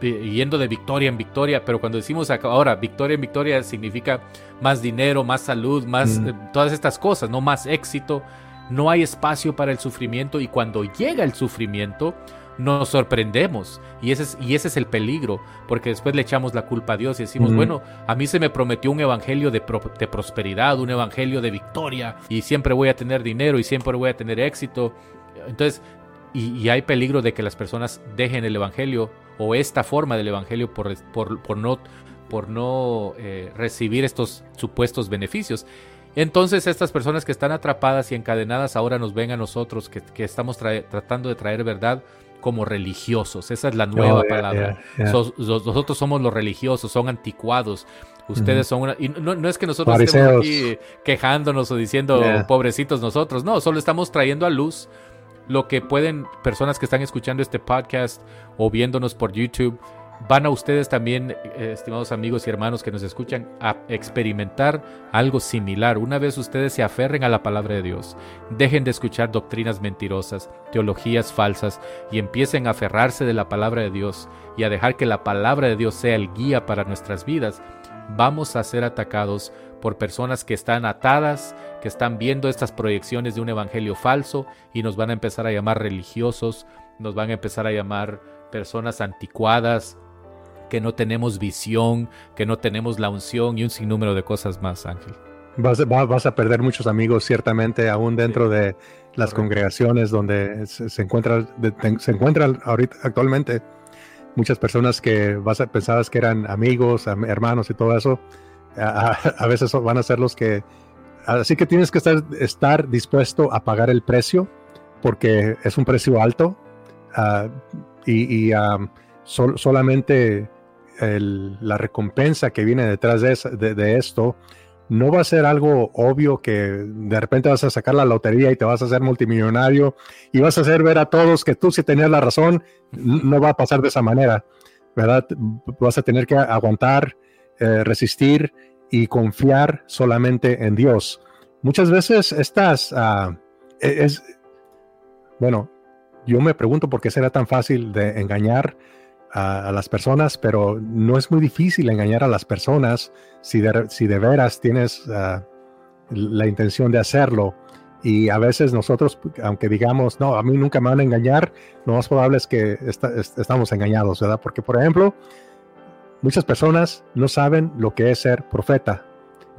yendo de victoria en victoria, pero cuando decimos ahora victoria en victoria significa más dinero, más salud, más mm. eh, todas estas cosas, no más éxito, no hay espacio para el sufrimiento. Y cuando llega el sufrimiento nos sorprendemos y ese es, y ese es el peligro, porque después le echamos la culpa a Dios y decimos, bueno, a mí se me prometió un evangelio de, de, prosperidad, un evangelio de victoria y siempre voy a tener dinero y siempre voy a tener éxito. Entonces, y, hay peligro de que las personas dejen el evangelio o esta forma del evangelio por, por, no, por no eh, recibir estos supuestos beneficios. Entonces estas personas que están atrapadas y encadenadas ahora nos ven a nosotros que, estamos tratando de traer verdad como religiosos. Esa es la nueva oh, palabra. nosotros somos los religiosos, son anticuados. Ustedes son una... Y no, es que nosotros estemos aquí quejándonos o diciendo pobrecitos nosotros. No, solo estamos trayendo a luz lo que pueden personas que están escuchando este podcast o viéndonos por YouTube van a ustedes también, eh, estimados amigos y hermanos que nos escuchan, a experimentar algo similar. Una vez ustedes se aferren a la palabra de Dios, dejen de escuchar doctrinas mentirosas, teologías falsas y empiecen a aferrarse de la palabra de Dios y a dejar que la palabra de Dios sea el guía para nuestras vidas, vamos a ser atacados por personas que están atadas, que están viendo estas proyecciones de un evangelio falso y nos van a empezar a llamar religiosos, nos van a empezar a llamar personas anticuadas, que no tenemos visión, que no tenemos la unción y un sinnúmero de cosas más, Ángel. Vas, vas a perder muchos amigos, ciertamente, aún dentro de las congregaciones donde se, encuentran se encuentran ahorita actualmente muchas personas que vas a, pensabas que eran amigos, hermanos y todo eso, a, veces van a ser los que... Así que tienes que estar, estar dispuesto a pagar el precio porque es un precio alto ah, y, solamente la recompensa que viene detrás de, esto no va a ser algo obvio que de repente vas a sacar la lotería y te vas a hacer multimillonario y vas a hacer ver a todos que tú si tenías la razón, no va a pasar de esa manera, ¿verdad? Vas a tener que aguantar, eh, resistir y confiar solamente en Dios. Muchas veces estás, uh, es, bueno, yo me pregunto por qué será tan fácil de engañar a, las personas, pero no es muy difícil engañar a las personas si de, si de veras tienes ah, la intención de hacerlo. Y a veces nosotros, aunque digamos, no, a mí nunca me van a engañar, lo más probable es que estamos engañados, ¿verdad? Porque, por ejemplo, muchas personas no saben lo que es ser profeta.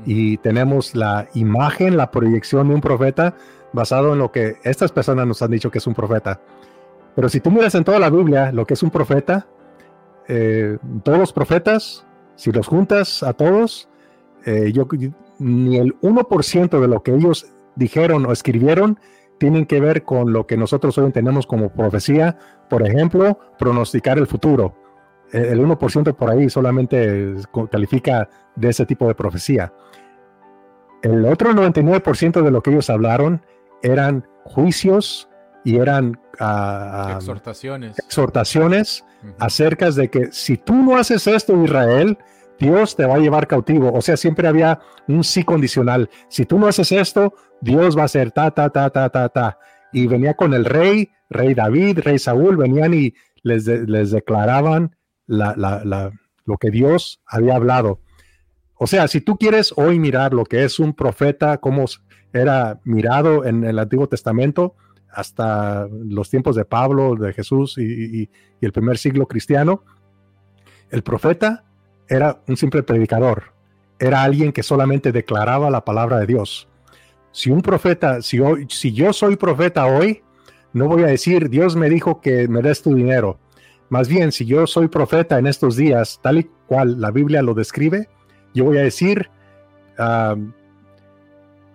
Y tenemos la imagen, la proyección de un profeta basado en lo que estas personas nos han dicho que es un profeta. Pero si tú miras en toda la Biblia lo que es un profeta, eh, todos los profetas, si los juntas a todos, eh, yo ni el 1% de lo que ellos dijeron o escribieron tienen que ver con lo que nosotros hoy entendemos como profecía, por ejemplo, pronosticar el futuro. El 1% por ahí solamente califica de ese tipo de profecía. El otro 99% de lo que ellos hablaron eran juicios y eran ah, ah, exhortaciones, exhortaciones acerca de que si tú no haces esto, Israel, Dios te va a llevar cautivo. O sea, siempre había un sí condicional. Si tú no haces esto, Dios va a hacer ta, ta, ta, ta, ta, ta. Y venía con el rey, rey David, rey Saúl, venían y les, les declaraban la, la, lo que Dios había hablado. O sea, si tú quieres hoy mirar lo que es un profeta, cómo era mirado en el Antiguo Testamento, hasta los tiempos de Pablo, de Jesús y, el primer siglo cristiano, el profeta era un simple predicador, era alguien que solamente declaraba la palabra de Dios. Si un profeta, si, yo soy profeta hoy, no voy a decir, Dios me dijo que me des tu dinero. Más bien, si yo soy profeta en estos días, tal y cual la Biblia lo describe, yo voy a decir,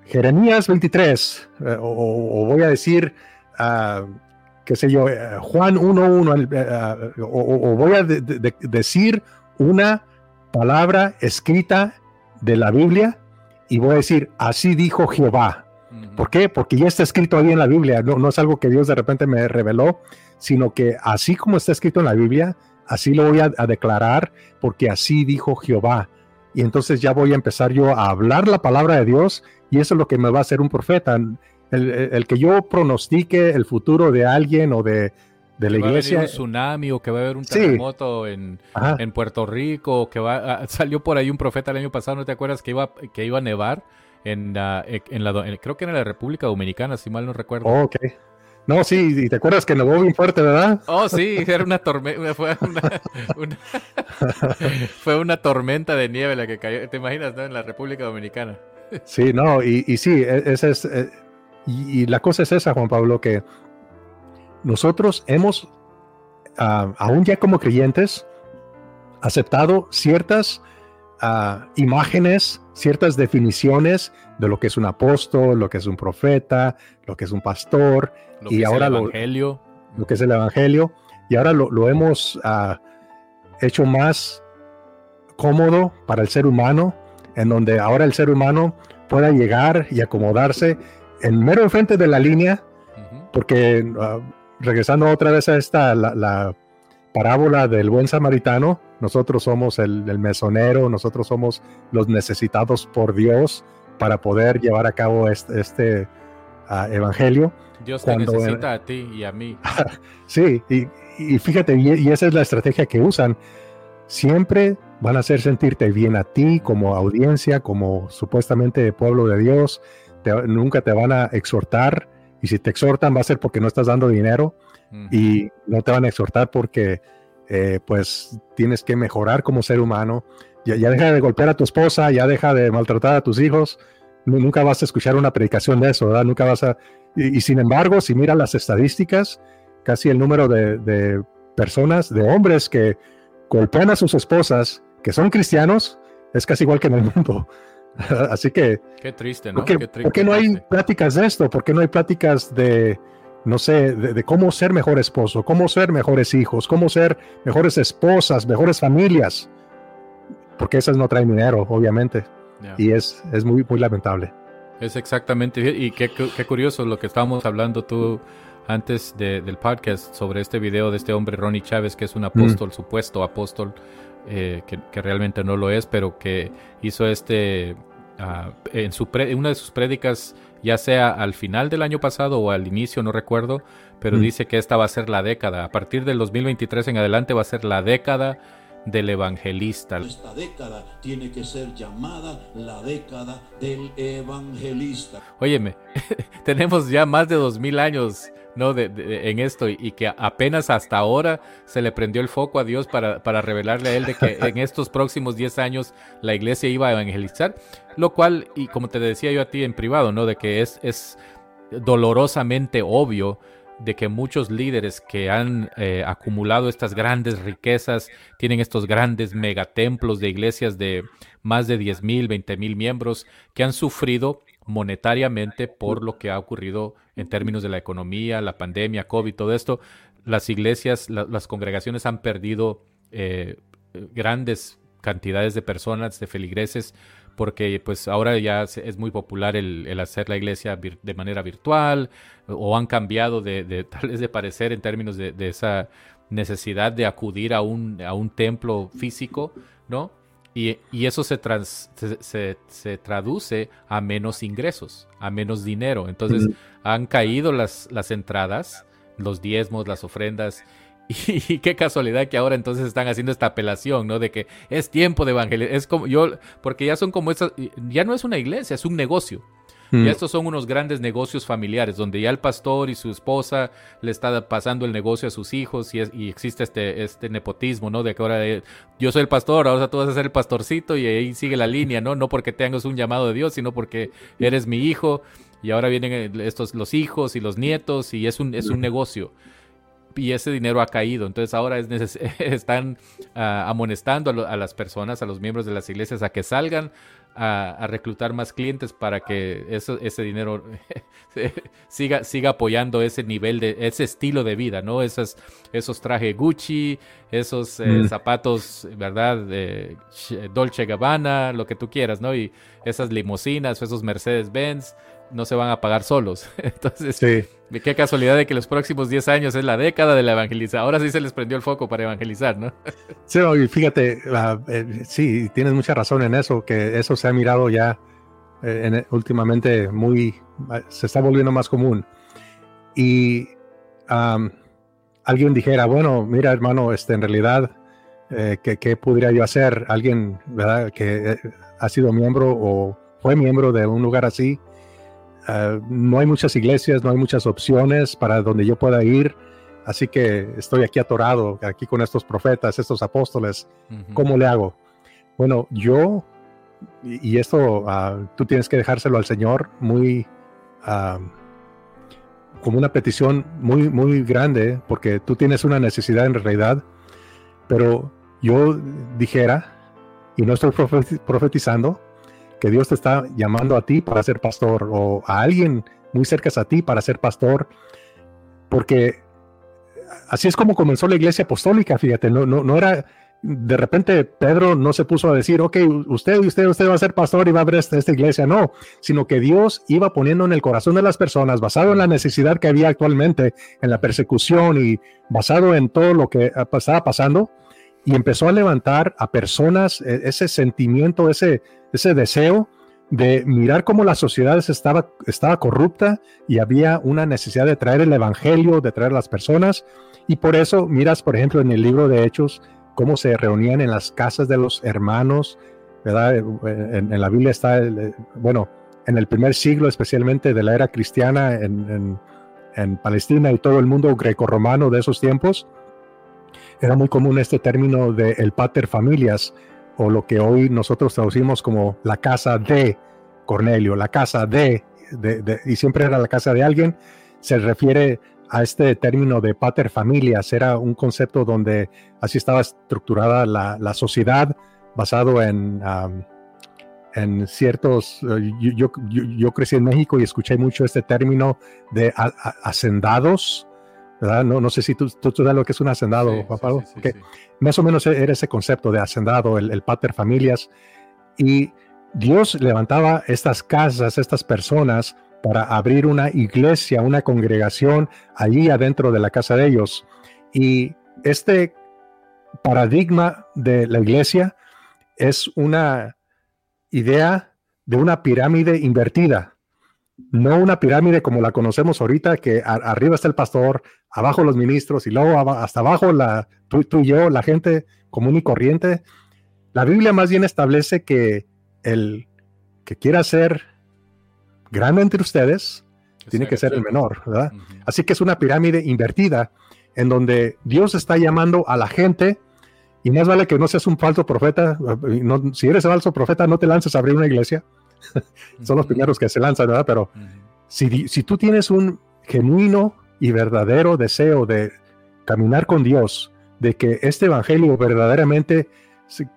Jeremías 23, eh, o, voy a decir, uh, qué sé yo, eh, Juan 1.1, eh, o, voy a decir una palabra escrita de la Biblia y voy a decir, así dijo Jehová. ¿Por qué? Porque ya está escrito ahí en la Biblia, no, no es algo que Dios de repente me reveló, sino que así como está escrito en la Biblia, así lo voy a declarar, porque así dijo Jehová y entonces ya voy a empezar yo a hablar la palabra de Dios y eso es lo que me va a hacer un profeta. El, que yo pronostique el futuro de alguien o de, de la iglesia. Va a un tsunami o que va a haber un terremoto en, en, Puerto Rico, que va ah, salió por ahí un profeta el año pasado, ¿no te acuerdas que iba, que iba a nevar en, en la, creo que en la República Dominicana, si mal no recuerdo? ok. No, sí, y te acuerdas que nevó bien fuerte, ¿verdad? Oh, sí, era una tormenta, *laughs* fue una, *laughs* fue una tormenta de nieve la que cayó, te imaginas, ¿no? En la República Dominicana. Sí, no, y, y sí, e, esa es, eh, y, la cosa es esa, Juan Pablo, que nosotros hemos, ah, aún ya como creyentes, aceptado ciertas ah, imágenes, ciertas definiciones de lo que es un apóstol, lo que es un profeta, lo que es un pastor, lo y ahora el evangelio. Lo, que es el evangelio, y ahora lo, hemos ah, hecho más cómodo para el ser humano, en donde ahora el ser humano pueda llegar y acomodarse en mero enfrente de la línea, porque ah, regresando otra vez a esta, la, parábola del buen samaritano, nosotros somos el, el mesonero, nosotros somos los necesitados por Dios, para poder llevar a cabo este, este evangelio. Dios te necesita a ti y a mí. *laughs* sí, y, fíjate, y, esa es la estrategia que usan. Siempre van a hacer sentirte bien a ti como audiencia, como supuestamente pueblo de Dios. nunca te van a exhortar y si te exhortan va a ser porque no estás dando dinero y no te van a exhortar porque eh, pues tienes que mejorar como ser humano ya, deja de golpear a tu esposa, ya deja de maltratar a tus hijos. Nunca vas a escuchar una predicación de eso, ¿verdad? Nunca vas a... Y, sin embargo, si mira las estadísticas, casi el número de, personas, de hombres que golpean a sus esposas, que son cristianos, es casi igual que en el mundo. *laughs* Así que... Qué triste, ¿no? ¿por qué, no hay pláticas de esto? ¿Por qué no hay pláticas de, no sé, de, cómo ser mejor esposo, cómo ser mejores hijos, cómo ser mejores esposas, mejores familias? porque esas no traen dinero, obviamente. Y es, es muy, muy lamentable. Es exactamente, y qué, qué curioso lo que estábamos hablando tú antes del podcast sobre este video de este hombre Ronnie Chávez, que es un apóstol, supuesto apóstol, eh, que, realmente no lo es, pero que hizo este, uh, en, su una de sus prédicas, ya sea al final del año pasado o al inicio, no recuerdo, pero dice que esta va a ser la década. A partir del 2023 en adelante va a ser la década del evangelista. Esta década tiene que ser llamada la década del evangelista. Óyeme, *laughs* tenemos ya más de dos mil años ¿no? De, en esto y, que apenas hasta ahora se le prendió el foco a Dios para, para revelarle a él de que en estos próximos diez años la iglesia iba a evangelizar, lo cual, y como te decía yo a ti en privado, ¿no? De que es, es dolorosamente obvio de que muchos líderes que han eh, acumulado estas grandes riquezas, tienen estos grandes megatemplos de iglesias de más de 10 mil, 20 mil miembros, que han sufrido monetariamente por lo que ha ocurrido en términos de la economía, la pandemia, COVID, todo esto. Las iglesias, las congregaciones han perdido eh, grandes cantidades de personas, de feligreses, porque pues ahora ya es muy popular el, hacer la iglesia de manera virtual o han cambiado de, *laughs* tal vez de parecer en términos de, esa necesidad de acudir a un, a un templo físico, ¿no? Y, eso se, se, traduce a menos ingresos, a menos dinero. Entonces han caído las, las entradas, los diezmos, las ofrendas, *laughs* Y, qué casualidad que ahora entonces están haciendo esta apelación, ¿no? De que es tiempo de evangelizar. Es como yo, porque ya son como esas, ya no es una iglesia, es un negocio. Mm. Y estos son unos grandes negocios familiares, donde ya el pastor y su esposa le está pasando el negocio a sus hijos y, existe este, este nepotismo, ¿no? De que ahora yo soy el pastor, ahora tú vas a ser el pastorcito y ahí sigue la línea, ¿no? No porque tengas un llamado de Dios, sino porque eres mi hijo y ahora vienen eh, estos los hijos y los nietos y es un, es un negocio y ese dinero ha caído. Entonces ahora es *laughs* están ah, amonestando a, las personas, a los miembros de las iglesias, a que salgan a, reclutar más clientes para que eso, ese dinero *laughs* siga, siga apoyando ese nivel de, ese estilo de vida, ¿no? Esos, esos trajes Gucci, esos eh, mm. zapatos, ¿verdad? Dolce Gabbana, lo que tú quieras, ¿no? Y esas limusinas, esos Mercedes Benz no se van a pagar solos. *laughs* Entonces, sí. qué casualidad de que los próximos 10 años es la década de la evangelización. Ahora sí se les prendió el foco para evangelizar, ¿no? *laughs* sí, fíjate, eh, sí, tienes mucha razón en eso, que eso se ha mirado ya eh, últimamente muy, ah, se está volviendo más común. Y alguien dijera, bueno, mira hermano, este, en realidad, eh, ¿qué, ¿qué, podría yo hacer? Alguien, ¿verdad? Que ha sido miembro o fue miembro de un lugar así Ah, no hay muchas iglesias, no hay muchas opciones para donde yo pueda ir, así que estoy aquí atorado, aquí con estos profetas, estos apóstoles, ¿cómo le hago? Bueno, yo, y, esto ah, tú tienes que dejárselo al Señor muy, ah, como una petición muy, muy grande, porque tú tienes una necesidad en realidad, pero yo dijera, y no estoy profetizando, que Dios te está llamando a ti para ser pastor o a alguien muy cerca a ti para ser pastor, porque así es como comenzó la iglesia apostólica, fíjate, no, no, no era, de repente Pedro no se puso a decir, ok, usted, usted, usted va a ser pastor y va a abrir esta, esta iglesia, no, sino que Dios iba poniendo en el corazón de las personas, basado en la necesidad que había actualmente, en la persecución y basado en todo lo que estaba pasando, y empezó a levantar a personas e, ese sentimiento, ese, ese deseo de mirar cómo la sociedad estaba, estaba corrupta y había una necesidad de traer el evangelio, de traer las personas. Y por eso miras, por ejemplo, en el libro de Hechos, cómo se reunían en las casas de los hermanos, ¿verdad? En, la Biblia está, bueno, en el primer siglo, especialmente de la era cristiana en, en Palestina y todo el mundo grecorromano de esos tiempos, era muy común este término de el pater familias, o lo que hoy nosotros traducimos como la casa de Cornelio, la casa de, y siempre era la casa de alguien, se refiere a este término de pater familias, era un concepto donde así estaba estructurada la, sociedad basado en, en ciertos, eh, yo, yo, crecí en México y escuché mucho este término de hacendados, ¿verdad? No, no sé si tú, tú, sabes lo que es un hacendado, sí, Más o menos era ese concepto de hacendado, el, el pater familias. Y Dios levantaba estas casas, estas personas, para abrir una iglesia, una congregación allí adentro de la casa de ellos. Y este paradigma de la iglesia es una idea de una pirámide invertida no una pirámide como la conocemos ahorita, que arriba está el pastor, abajo los ministros y luego hasta abajo la, tú, y yo, la gente común y corriente. La Biblia más bien establece que el que quiera ser grande entre ustedes tiene que ser el menor, ¿verdad? Así que es una pirámide invertida en donde Dios está llamando a la gente y más vale que no seas un falso profeta. si eres falso profeta, no te lances a abrir una iglesia *laughs* son los primeros que se lanzan, ¿verdad? Pero si, si tú tienes un genuino y verdadero deseo de caminar con Dios, de que este evangelio verdaderamente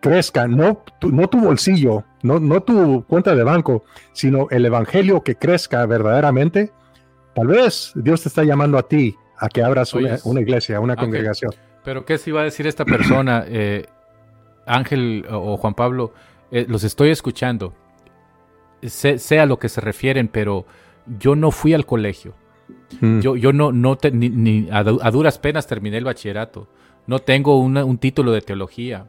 crezca, no tu, no tu bolsillo, no, no tu cuenta de banco, sino el evangelio que crezca verdaderamente, tal vez Dios te está llamando a ti a que abras una, iglesia, una congregación. Pero ¿qué se iba a decir esta persona, eh, Ángel o Juan Pablo? Eh, los estoy escuchando, sé, a lo que se refieren, pero yo no fui al colegio. Mm. Yo, yo no, no ni, a, duras penas terminé el bachillerato. No tengo un título de teología.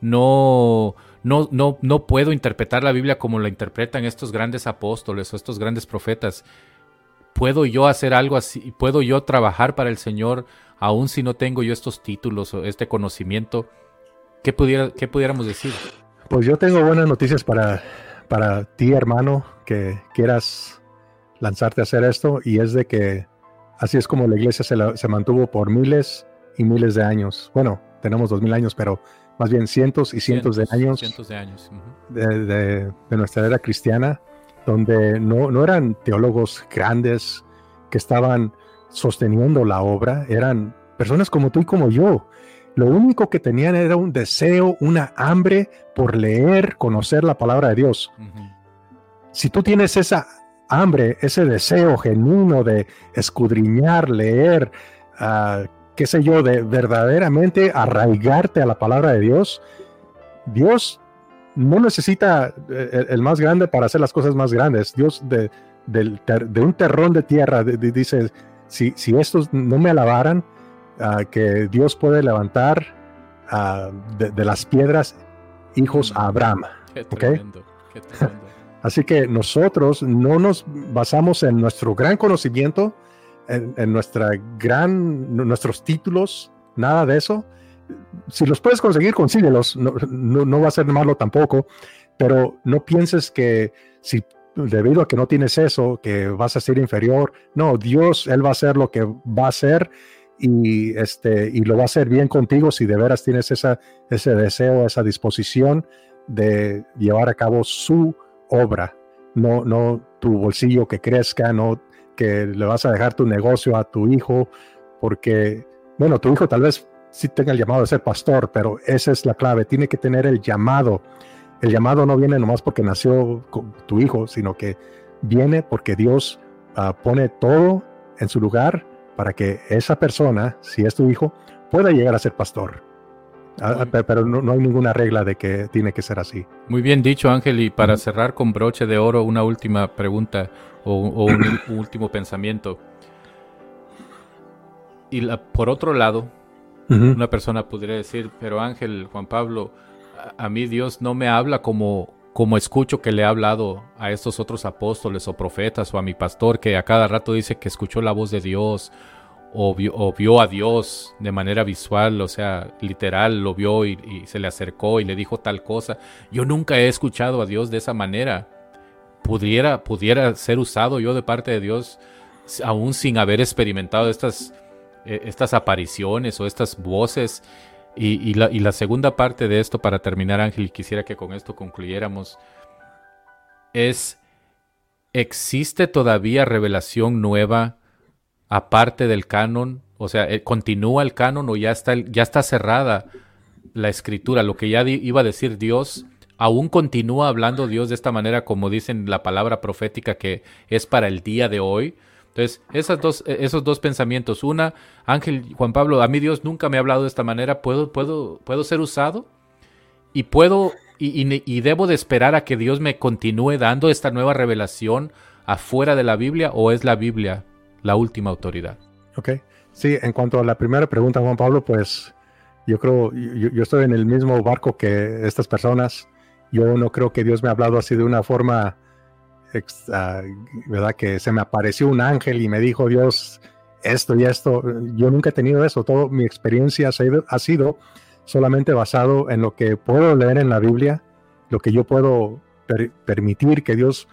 No, no, no, no puedo interpretar la Biblia como la interpretan estos grandes apóstoles o estos grandes profetas. ¿Puedo yo hacer algo así? ¿Puedo yo trabajar para el Señor aun si no tengo yo estos títulos o este conocimiento? ¿Qué, pudiera, qué pudiéramos decir? Pues yo tengo buenas noticias para, para ti, hermano, que quieras lanzarte a hacer esto, y es de que así es como la iglesia se, mantuvo por miles y miles de años. Bueno, tenemos dos mil años, pero más bien cientos y cientos, de años, cientos de, años. de, nuestra era cristiana, donde no, no eran teólogos grandes que estaban sosteniendo la obra, eran personas como tú y como yo, lo único que tenían era un deseo, una hambre por leer, conocer la palabra de Dios. Si tú tienes esa hambre, ese deseo genuino de escudriñar, leer, uh, qué sé yo, de verdaderamente arraigarte a la palabra de Dios, Dios no necesita eh, el, más grande para hacer las cosas más grandes. Dios de, un terrón de tierra dice, si, si estos no me alabaran, que Dios puede levantar de, las piedras hijos a Abraham. Así que nosotros no nos basamos en nuestro gran conocimiento, en, nuestra gran, nuestros títulos, nada de eso. Si los puedes conseguir, consíguelos. No, no, va a ser malo tampoco, pero no pienses que si debido a que no tienes eso, que vas a ser inferior. No, Dios, Él va a hacer lo que va a hacer y, este, y lo va a hacer bien contigo si de veras tienes esa, ese deseo, esa disposición de llevar a cabo su obra, no, no tu bolsillo que crezca, no que le vas a dejar tu negocio a tu hijo, porque, bueno, tu hijo tal vez sí tenga el llamado de ser pastor, pero esa es la clave, tiene que tener el llamado. El llamado no viene nomás porque nació tu hijo, sino que viene porque Dios ah, pone todo en su lugar para que esa persona, si es tu hijo, pueda llegar a ser pastor. Ah, pero no, hay ninguna regla de que tiene que ser así. Muy bien dicho, Ángel. Y para cerrar con broche de oro, una última pregunta o, un, *clears throat* último pensamiento. Y por otro lado, una persona podría decir, pero Ángel, Juan Pablo, a, mí Dios no me habla como, como escucho que le ha hablado a estos otros apóstoles o profetas o a mi pastor que a cada rato dice que escuchó la voz de Dios o vio, a Dios de manera visual, o sea, literal, lo vio y, se le acercó y le dijo tal cosa. Yo nunca he escuchado a Dios de esa manera. Pudiera, pudiera ser usado yo de parte de Dios aún sin haber experimentado estas, eh, estas apariciones o estas voces. Y, la, y segunda parte de esto, para terminar, Ángel, quisiera que con esto concluyéramos es, ¿existe todavía revelación nueva aparte del canon? O sea, eh, ¿continúa el canon o ya está, ya está cerrada la escritura? Lo que ya iba a decir Dios, ¿aún continúa hablando Dios de esta manera como dicen la palabra profética que es para el día de hoy? Entonces, esas dos, e, esos dos pensamientos. Una, Ángel Juan Pablo, a mí Dios nunca me ha hablado de esta manera. ¿Puedo, puedo, puedo ser usado? Y puedo y, debo de esperar a que Dios me continúe dando esta nueva revelación afuera de la Biblia o es la Biblia la última autoridad? Ok, sí, en cuanto a la primera pregunta, Juan Pablo, pues yo creo, yo, estoy en el mismo barco que estas personas. Yo no creo que Dios me ha hablado así de una forma, ¿verdad? Que se me apareció un ángel y me dijo Dios esto y esto. Yo nunca he tenido eso. Toda mi experiencia ha sido solamente basado en lo que puedo leer en la Biblia, lo que yo puedo permitir que Dios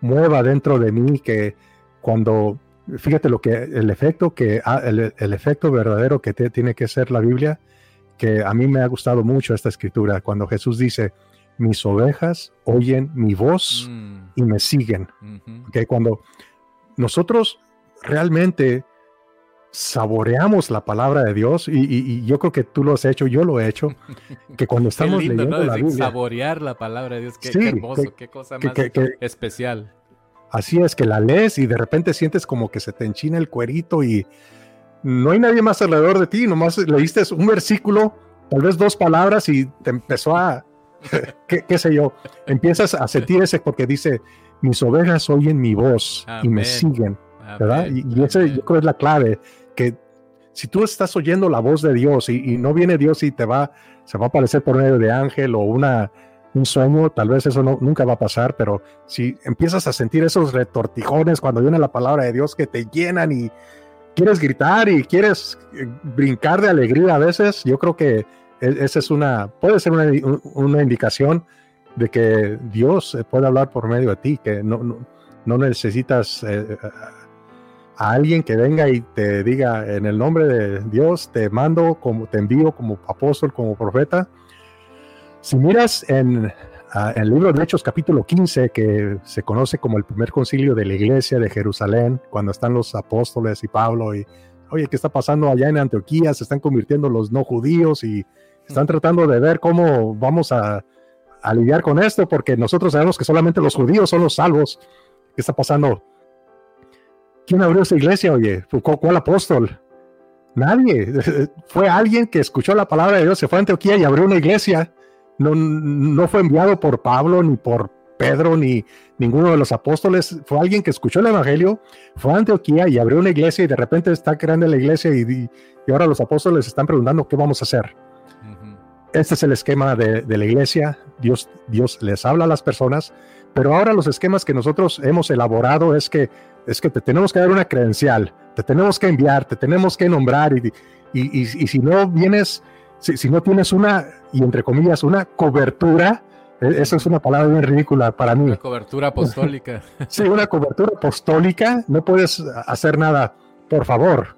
mueva dentro de mí, que cuando, fíjate lo que, el efecto que, el, efecto verdadero que tiene que ser la Biblia, que a mí me ha gustado mucho esta escritura, cuando Jesús dice, mis ovejas oyen mi voz mm. Y me siguen. que Cuando nosotros realmente saboreamos la palabra de Dios y, yo creo que tú lo has hecho, yo lo he hecho, *laughs* que cuando estamos leyendo la Biblia, saborear la palabra de Dios, qué, hermoso, qué cosa más especial. Así es que la lees y de repente sientes como que se te enchina el cuerito y no hay nadie más alrededor de ti, nomás leíste un versículo, tal vez dos palabras y te empezó a, *laughs* qué, sé yo, empiezas a sentir ese porque dice, mis ovejas oyen mi voz y me siguen, ¿verdad? Y, y ese yo creo es la clave, que si tú estás oyendo la voz de Dios y, no viene Dios y te va, se va a aparecer por medio de ángel o una, un sueño, tal vez eso no, nunca va a pasar, pero si empiezas a sentir esos retortijones cuando viene la palabra de Dios que te llenan y quieres gritar y quieres eh, brincar de alegría a veces, yo creo que esa es una, puede ser una, una indicación de que Dios puede hablar por medio de ti, que no, no, necesitas eh, a alguien que venga y te diga en el nombre de Dios, te mando, como te envío como apóstol, como profeta. Si miras en el libro de Hechos capítulo 15, que se conoce como el primer concilio de la iglesia de Jerusalén, cuando están los apóstoles y Pablo y, oye, ¿qué está pasando allá en Antioquía? Se están convirtiendo los no judíos y están tratando de ver cómo vamos a, lidiar con esto, porque nosotros sabemos que solamente los judíos son los salvos. ¿Qué está pasando? ¿Quién abrió esa iglesia, oye? ¿Cuál apóstol? Nadie. *laughs* Fue alguien que escuchó la palabra de Dios, se fue a Antioquía y abrió una iglesia. No, no fue enviado por Pablo, ni por Pedro, ni ninguno de los apóstoles. Fue alguien que escuchó el evangelio, fue a Antioquía y abrió una iglesia y de repente está creando la iglesia y ahora los apóstoles están preguntando qué vamos a hacer. Este es el esquema de, de, la iglesia. Dios, Dios les habla a las personas, pero ahora los esquemas que nosotros hemos elaborado es que es que te tenemos que dar una credencial, te tenemos que enviar, te tenemos que nombrar y, y, y, si no vienes, si, si, no tienes una, y entre comillas, una cobertura, e, eso es una palabra bien ridícula para mí. Una cobertura apostólica. *laughs* sí, una cobertura apostólica, no puedes hacer nada, por favor.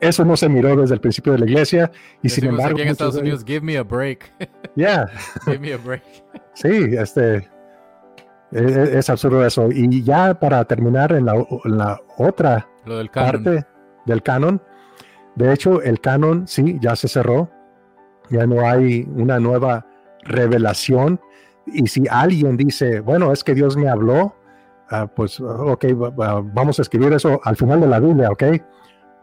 Eso no se miró desde el principio de la iglesia y sin embargo... Aquí en Estados Unidos, give me a break. *laughs* Yeah. *laughs* give me a break. *laughs* sí, este, es, absurdo eso. Y ya para terminar en la, otra parte del canon, de hecho el canon sí, ya se cerró, ya no hay una nueva revelación. Y si alguien dice, bueno, es que Dios me habló, ah, pues ok, vamos a escribir eso al final de la Biblia, ok.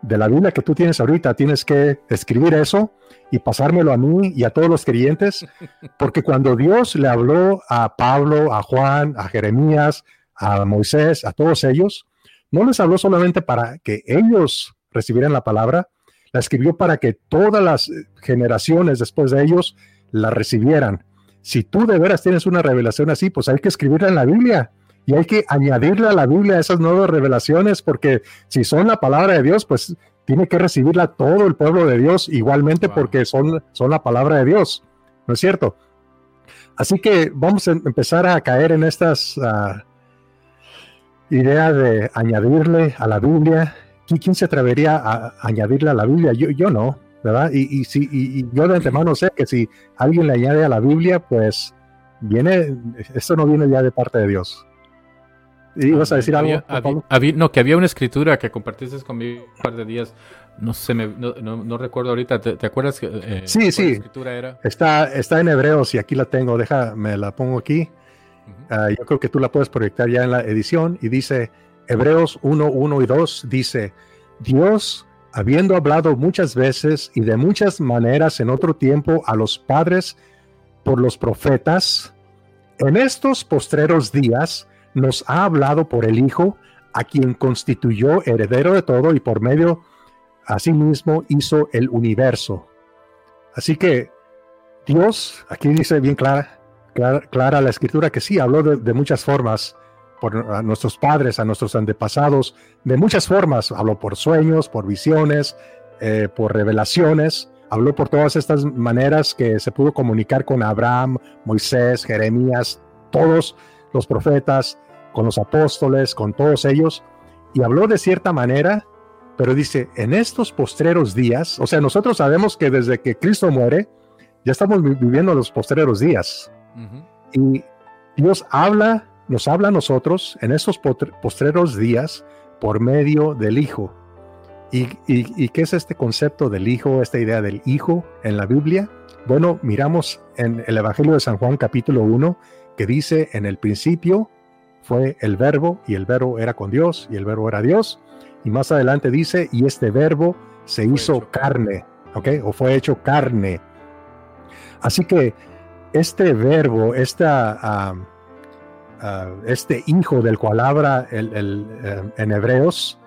De la Biblia que tú tienes ahorita, tienes que escribir eso y pasármelo a mí y a todos los creyentes, *laughs* porque cuando Dios le habló a Pablo, a Juan, a Jeremías, a Moisés, a todos ellos, no les habló solamente para que ellos recibieran la palabra, la escribió para que todas las generaciones después de ellos la recibieran. Si tú de veras tienes una revelación así, pues hay que escribirla en la Biblia y hay que añadirle a la Biblia esas nuevas revelaciones, porque si son la palabra de Dios, pues tiene que recibirla todo el pueblo de Dios igualmente porque son, son la palabra de Dios, ¿no es cierto? Así que vamos a empezar a caer en estas uh, ideas de añadirle a la Biblia. ¿Quién se atrevería a añadirle a la Biblia? Yo, yo no, ¿verdad? Y, y, si, y, yo de antemano sé que si alguien le añade a la Biblia, pues viene, esto no viene ya de parte de Dios. ¿Y ibas a decir algo? no, que había una escritura que compartiste conmigo un par de días. No sé, no, recuerdo ahorita. ¿Te, acuerdas? Que, eh, sí, sí. escritura era? Está, está en Hebreos y aquí la tengo. Déjame la pongo aquí. Ah, yo creo que tú la puedes proyectar ya en la edición. Y dice, Hebreos 1, 1 y 2, dice, Dios, habiendo hablado muchas veces y de muchas maneras en otro tiempo a los padres por los profetas, en estos postreros días, nos ha hablado por el Hijo, a quien constituyó heredero de todo y por medio asimismo hizo el universo. Así que Dios, aquí dice bien clara, clara, la escritura que sí, habló de, muchas formas por a nuestros padres, a nuestros antepasados, de muchas formas, habló por sueños, por visiones, eh, por revelaciones, habló por todas estas maneras que se pudo comunicar con Abraham, Moisés, Jeremías, todos los profetas, con los apóstoles, con todos ellos, y habló de cierta manera, pero dice, en estos postreros días, o sea, nosotros sabemos que desde que Cristo muere, ya estamos viviendo los postreros días. Y Dios habla, nos habla a nosotros en estos postreros días por medio del Hijo. ¿Y, qué es este concepto del Hijo, esta idea del Hijo en la Biblia? Bueno, miramos en el Evangelio de San Juan capítulo 1 que dice, en el principio fue el verbo y el verbo era con Dios y el verbo era Dios. Y más adelante dice, y este verbo se hizo carne, ¿ok? O fue hecho carne. Así que este verbo, esta, ah, ah, este hijo del cual habla el, eh, en Hebreos,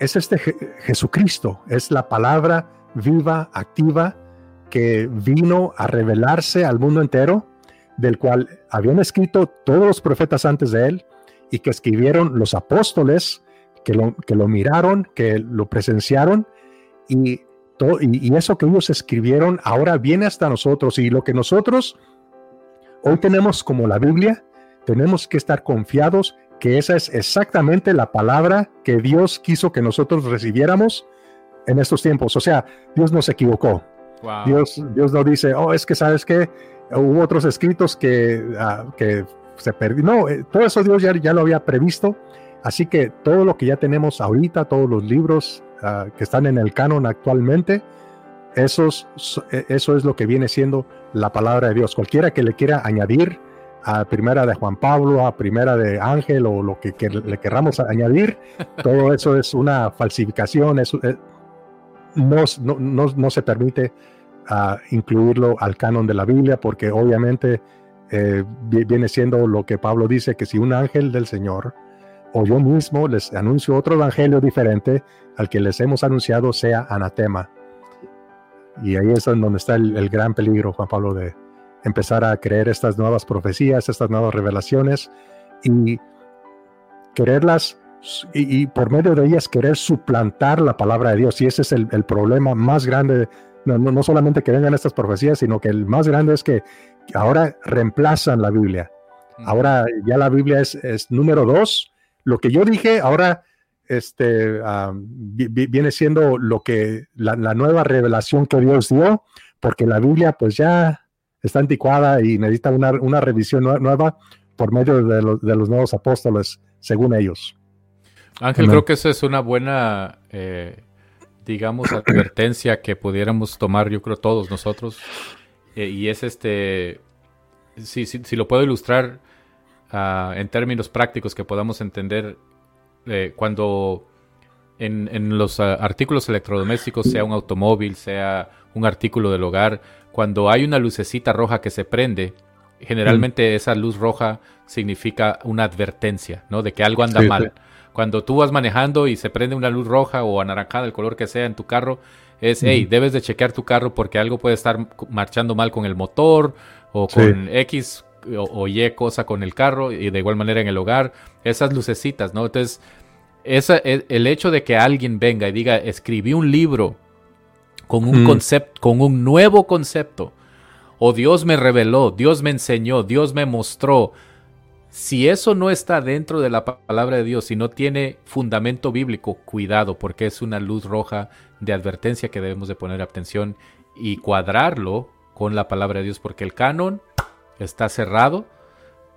es este Jesucristo, es la palabra viva, activa, que vino a revelarse al mundo entero, del cual habían escrito todos los profetas antes de él y que escribieron los apóstoles, que lo, que lo miraron, que lo presenciaron y, todo, y, eso que ellos escribieron ahora viene hasta nosotros y lo que nosotros hoy tenemos como la Biblia, tenemos que estar confiados que esa es exactamente la palabra que Dios quiso que nosotros recibiéramos en estos tiempos. O sea, Dios no se equivocó. Dios, Dios no dice, oh, es que sabes que hubo otros escritos que, ah, que se perdió. No, eh, todo eso Dios ya, ya lo había previsto. Así que todo lo que ya tenemos ahorita, todos los libros ah, que están en el canon actualmente, esos, e, eso es lo que viene siendo la palabra de Dios. Cualquiera que le quiera añadir a primera de Juan Pablo, a primera de Ángel o lo que, le querramos añadir, *laughs* todo eso es una falsificación, es, eh, no, no, no, se permite uh, incluirlo al canon de la Biblia porque obviamente eh, viene siendo lo que Pablo dice, que si un ángel del Señor o yo mismo les anuncio otro evangelio diferente al que les hemos anunciado sea anatema. Y ahí es donde está el, gran peligro, Juan Pablo, de, empezar a creer estas nuevas profecías, estas nuevas revelaciones y quererlas y, por medio de ellas querer suplantar la palabra de Dios. Y ese es el, problema más grande, no, no, solamente que vengan estas profecías, sino que el más grande es que ahora reemplazan la Biblia. Ahora ya la Biblia es, es número dos. Lo que yo dije ahora este, viene siendo lo que la, la nueva revelación que Dios dio, porque la Biblia pues ya está anticuada y necesita una, una revisión nueva por medio de, de, los nuevos apóstoles, según ellos. Ángel, creo que esa es una buena, eh, digamos, advertencia que pudiéramos tomar, yo creo, todos nosotros. Eh, y es este, si, si, lo puedo ilustrar uh, en términos prácticos que podamos entender, eh, cuando en, en los uh, artículos electrodomésticos, sea un automóvil, sea un artículo del hogar, cuando hay una lucecita roja que se prende, generalmente mm. esa luz roja significa una advertencia, ¿no? De que algo anda mal. Cuando tú vas manejando y se prende una luz roja o anaranjada, el color que sea en tu carro, es, hey, debes de chequear tu carro porque algo puede estar marchando mal con el motor o con X o, Y cosa con el carro y de igual manera en el hogar. Esas lucecitas, ¿no? Entonces, esa, el, el hecho de que alguien venga y diga, escribí un libro con un mm. concepto, con un nuevo concepto. O Dios me reveló, Dios me enseñó, Dios me mostró. Si eso no está dentro de la palabra de Dios, si no tiene fundamento bíblico, cuidado, porque es una luz roja de advertencia que debemos de poner atención y cuadrarlo con la palabra de Dios, porque el canon está cerrado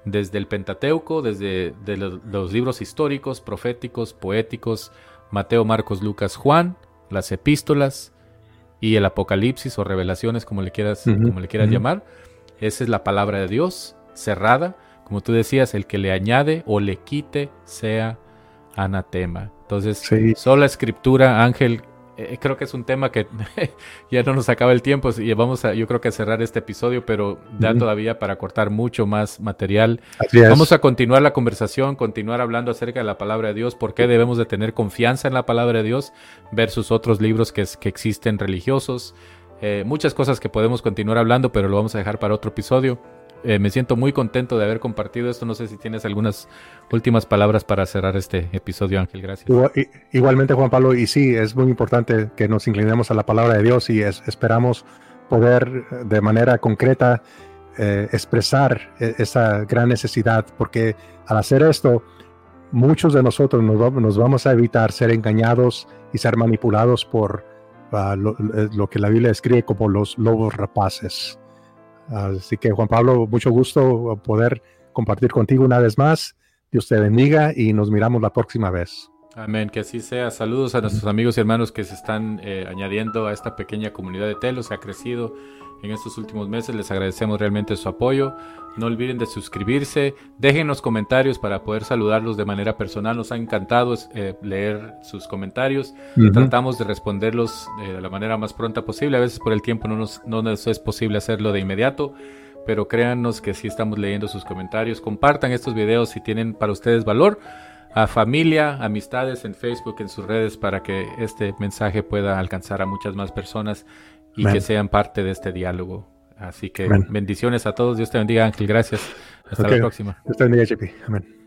desde el Pentateuco, desde los libros históricos, proféticos, poéticos, Mateo, Marcos, Lucas, Juan, las epístolas, y el Apocalipsis o revelaciones, como le quieras, como le quieras llamar. Esa es la palabra de Dios cerrada. Como tú decías, el que le añade o le quite sea anatema. Entonces, solo sola escritura, Ángel, eh, creo que es un tema que *laughs* ya no nos acaba el tiempo y vamos a, yo creo que a cerrar este episodio, pero da todavía para cortar mucho más material. Vamos a continuar la conversación, continuar hablando acerca de la palabra de Dios, por qué debemos de tener confianza en la palabra de Dios versus otros libros que, que existen religiosos. Eh, muchas cosas que podemos continuar hablando, pero lo vamos a dejar para otro episodio. Eh, me siento muy contento de haber compartido esto. No sé si tienes algunas últimas palabras para cerrar este episodio, Ángel. Gracias. igualmente, Juan Pablo, y sí, es muy importante que nos inclinemos a la palabra de Dios y esperamos poder de manera concreta eh, expresar esa gran necesidad, porque al hacer esto, muchos de nosotros nos, vamos a evitar ser engañados y ser manipulados por ah, lo, que la Biblia describe como los lobos rapaces. Así que Juan Pablo, mucho gusto poder compartir contigo una vez más. Dios te bendiga y nos miramos la próxima vez. Amén, que así sea. Saludos a nuestros amigos y hermanos que se están eh, añadiendo a esta pequeña comunidad de Telos. Se ha crecido en estos últimos meses. Les agradecemos realmente su apoyo. No olviden de suscribirse. Déjenos comentarios para poder saludarlos de manera personal. Nos ha encantado eh, leer sus comentarios. Tratamos de responderlos de la manera más pronta posible. A veces por el tiempo no nos, no nos es posible hacerlo de inmediato. Pero créanos que sí estamos leyendo sus comentarios. Compartan estos videos si tienen para ustedes valor a familia, amistades en Facebook, en sus redes, para que este mensaje pueda alcanzar a muchas más personas y que sean parte de este diálogo. Así que bendiciones a todos. Dios te bendiga, Ángel. Gracias. Hasta la próxima. Dios te bendiga, JP. Amén.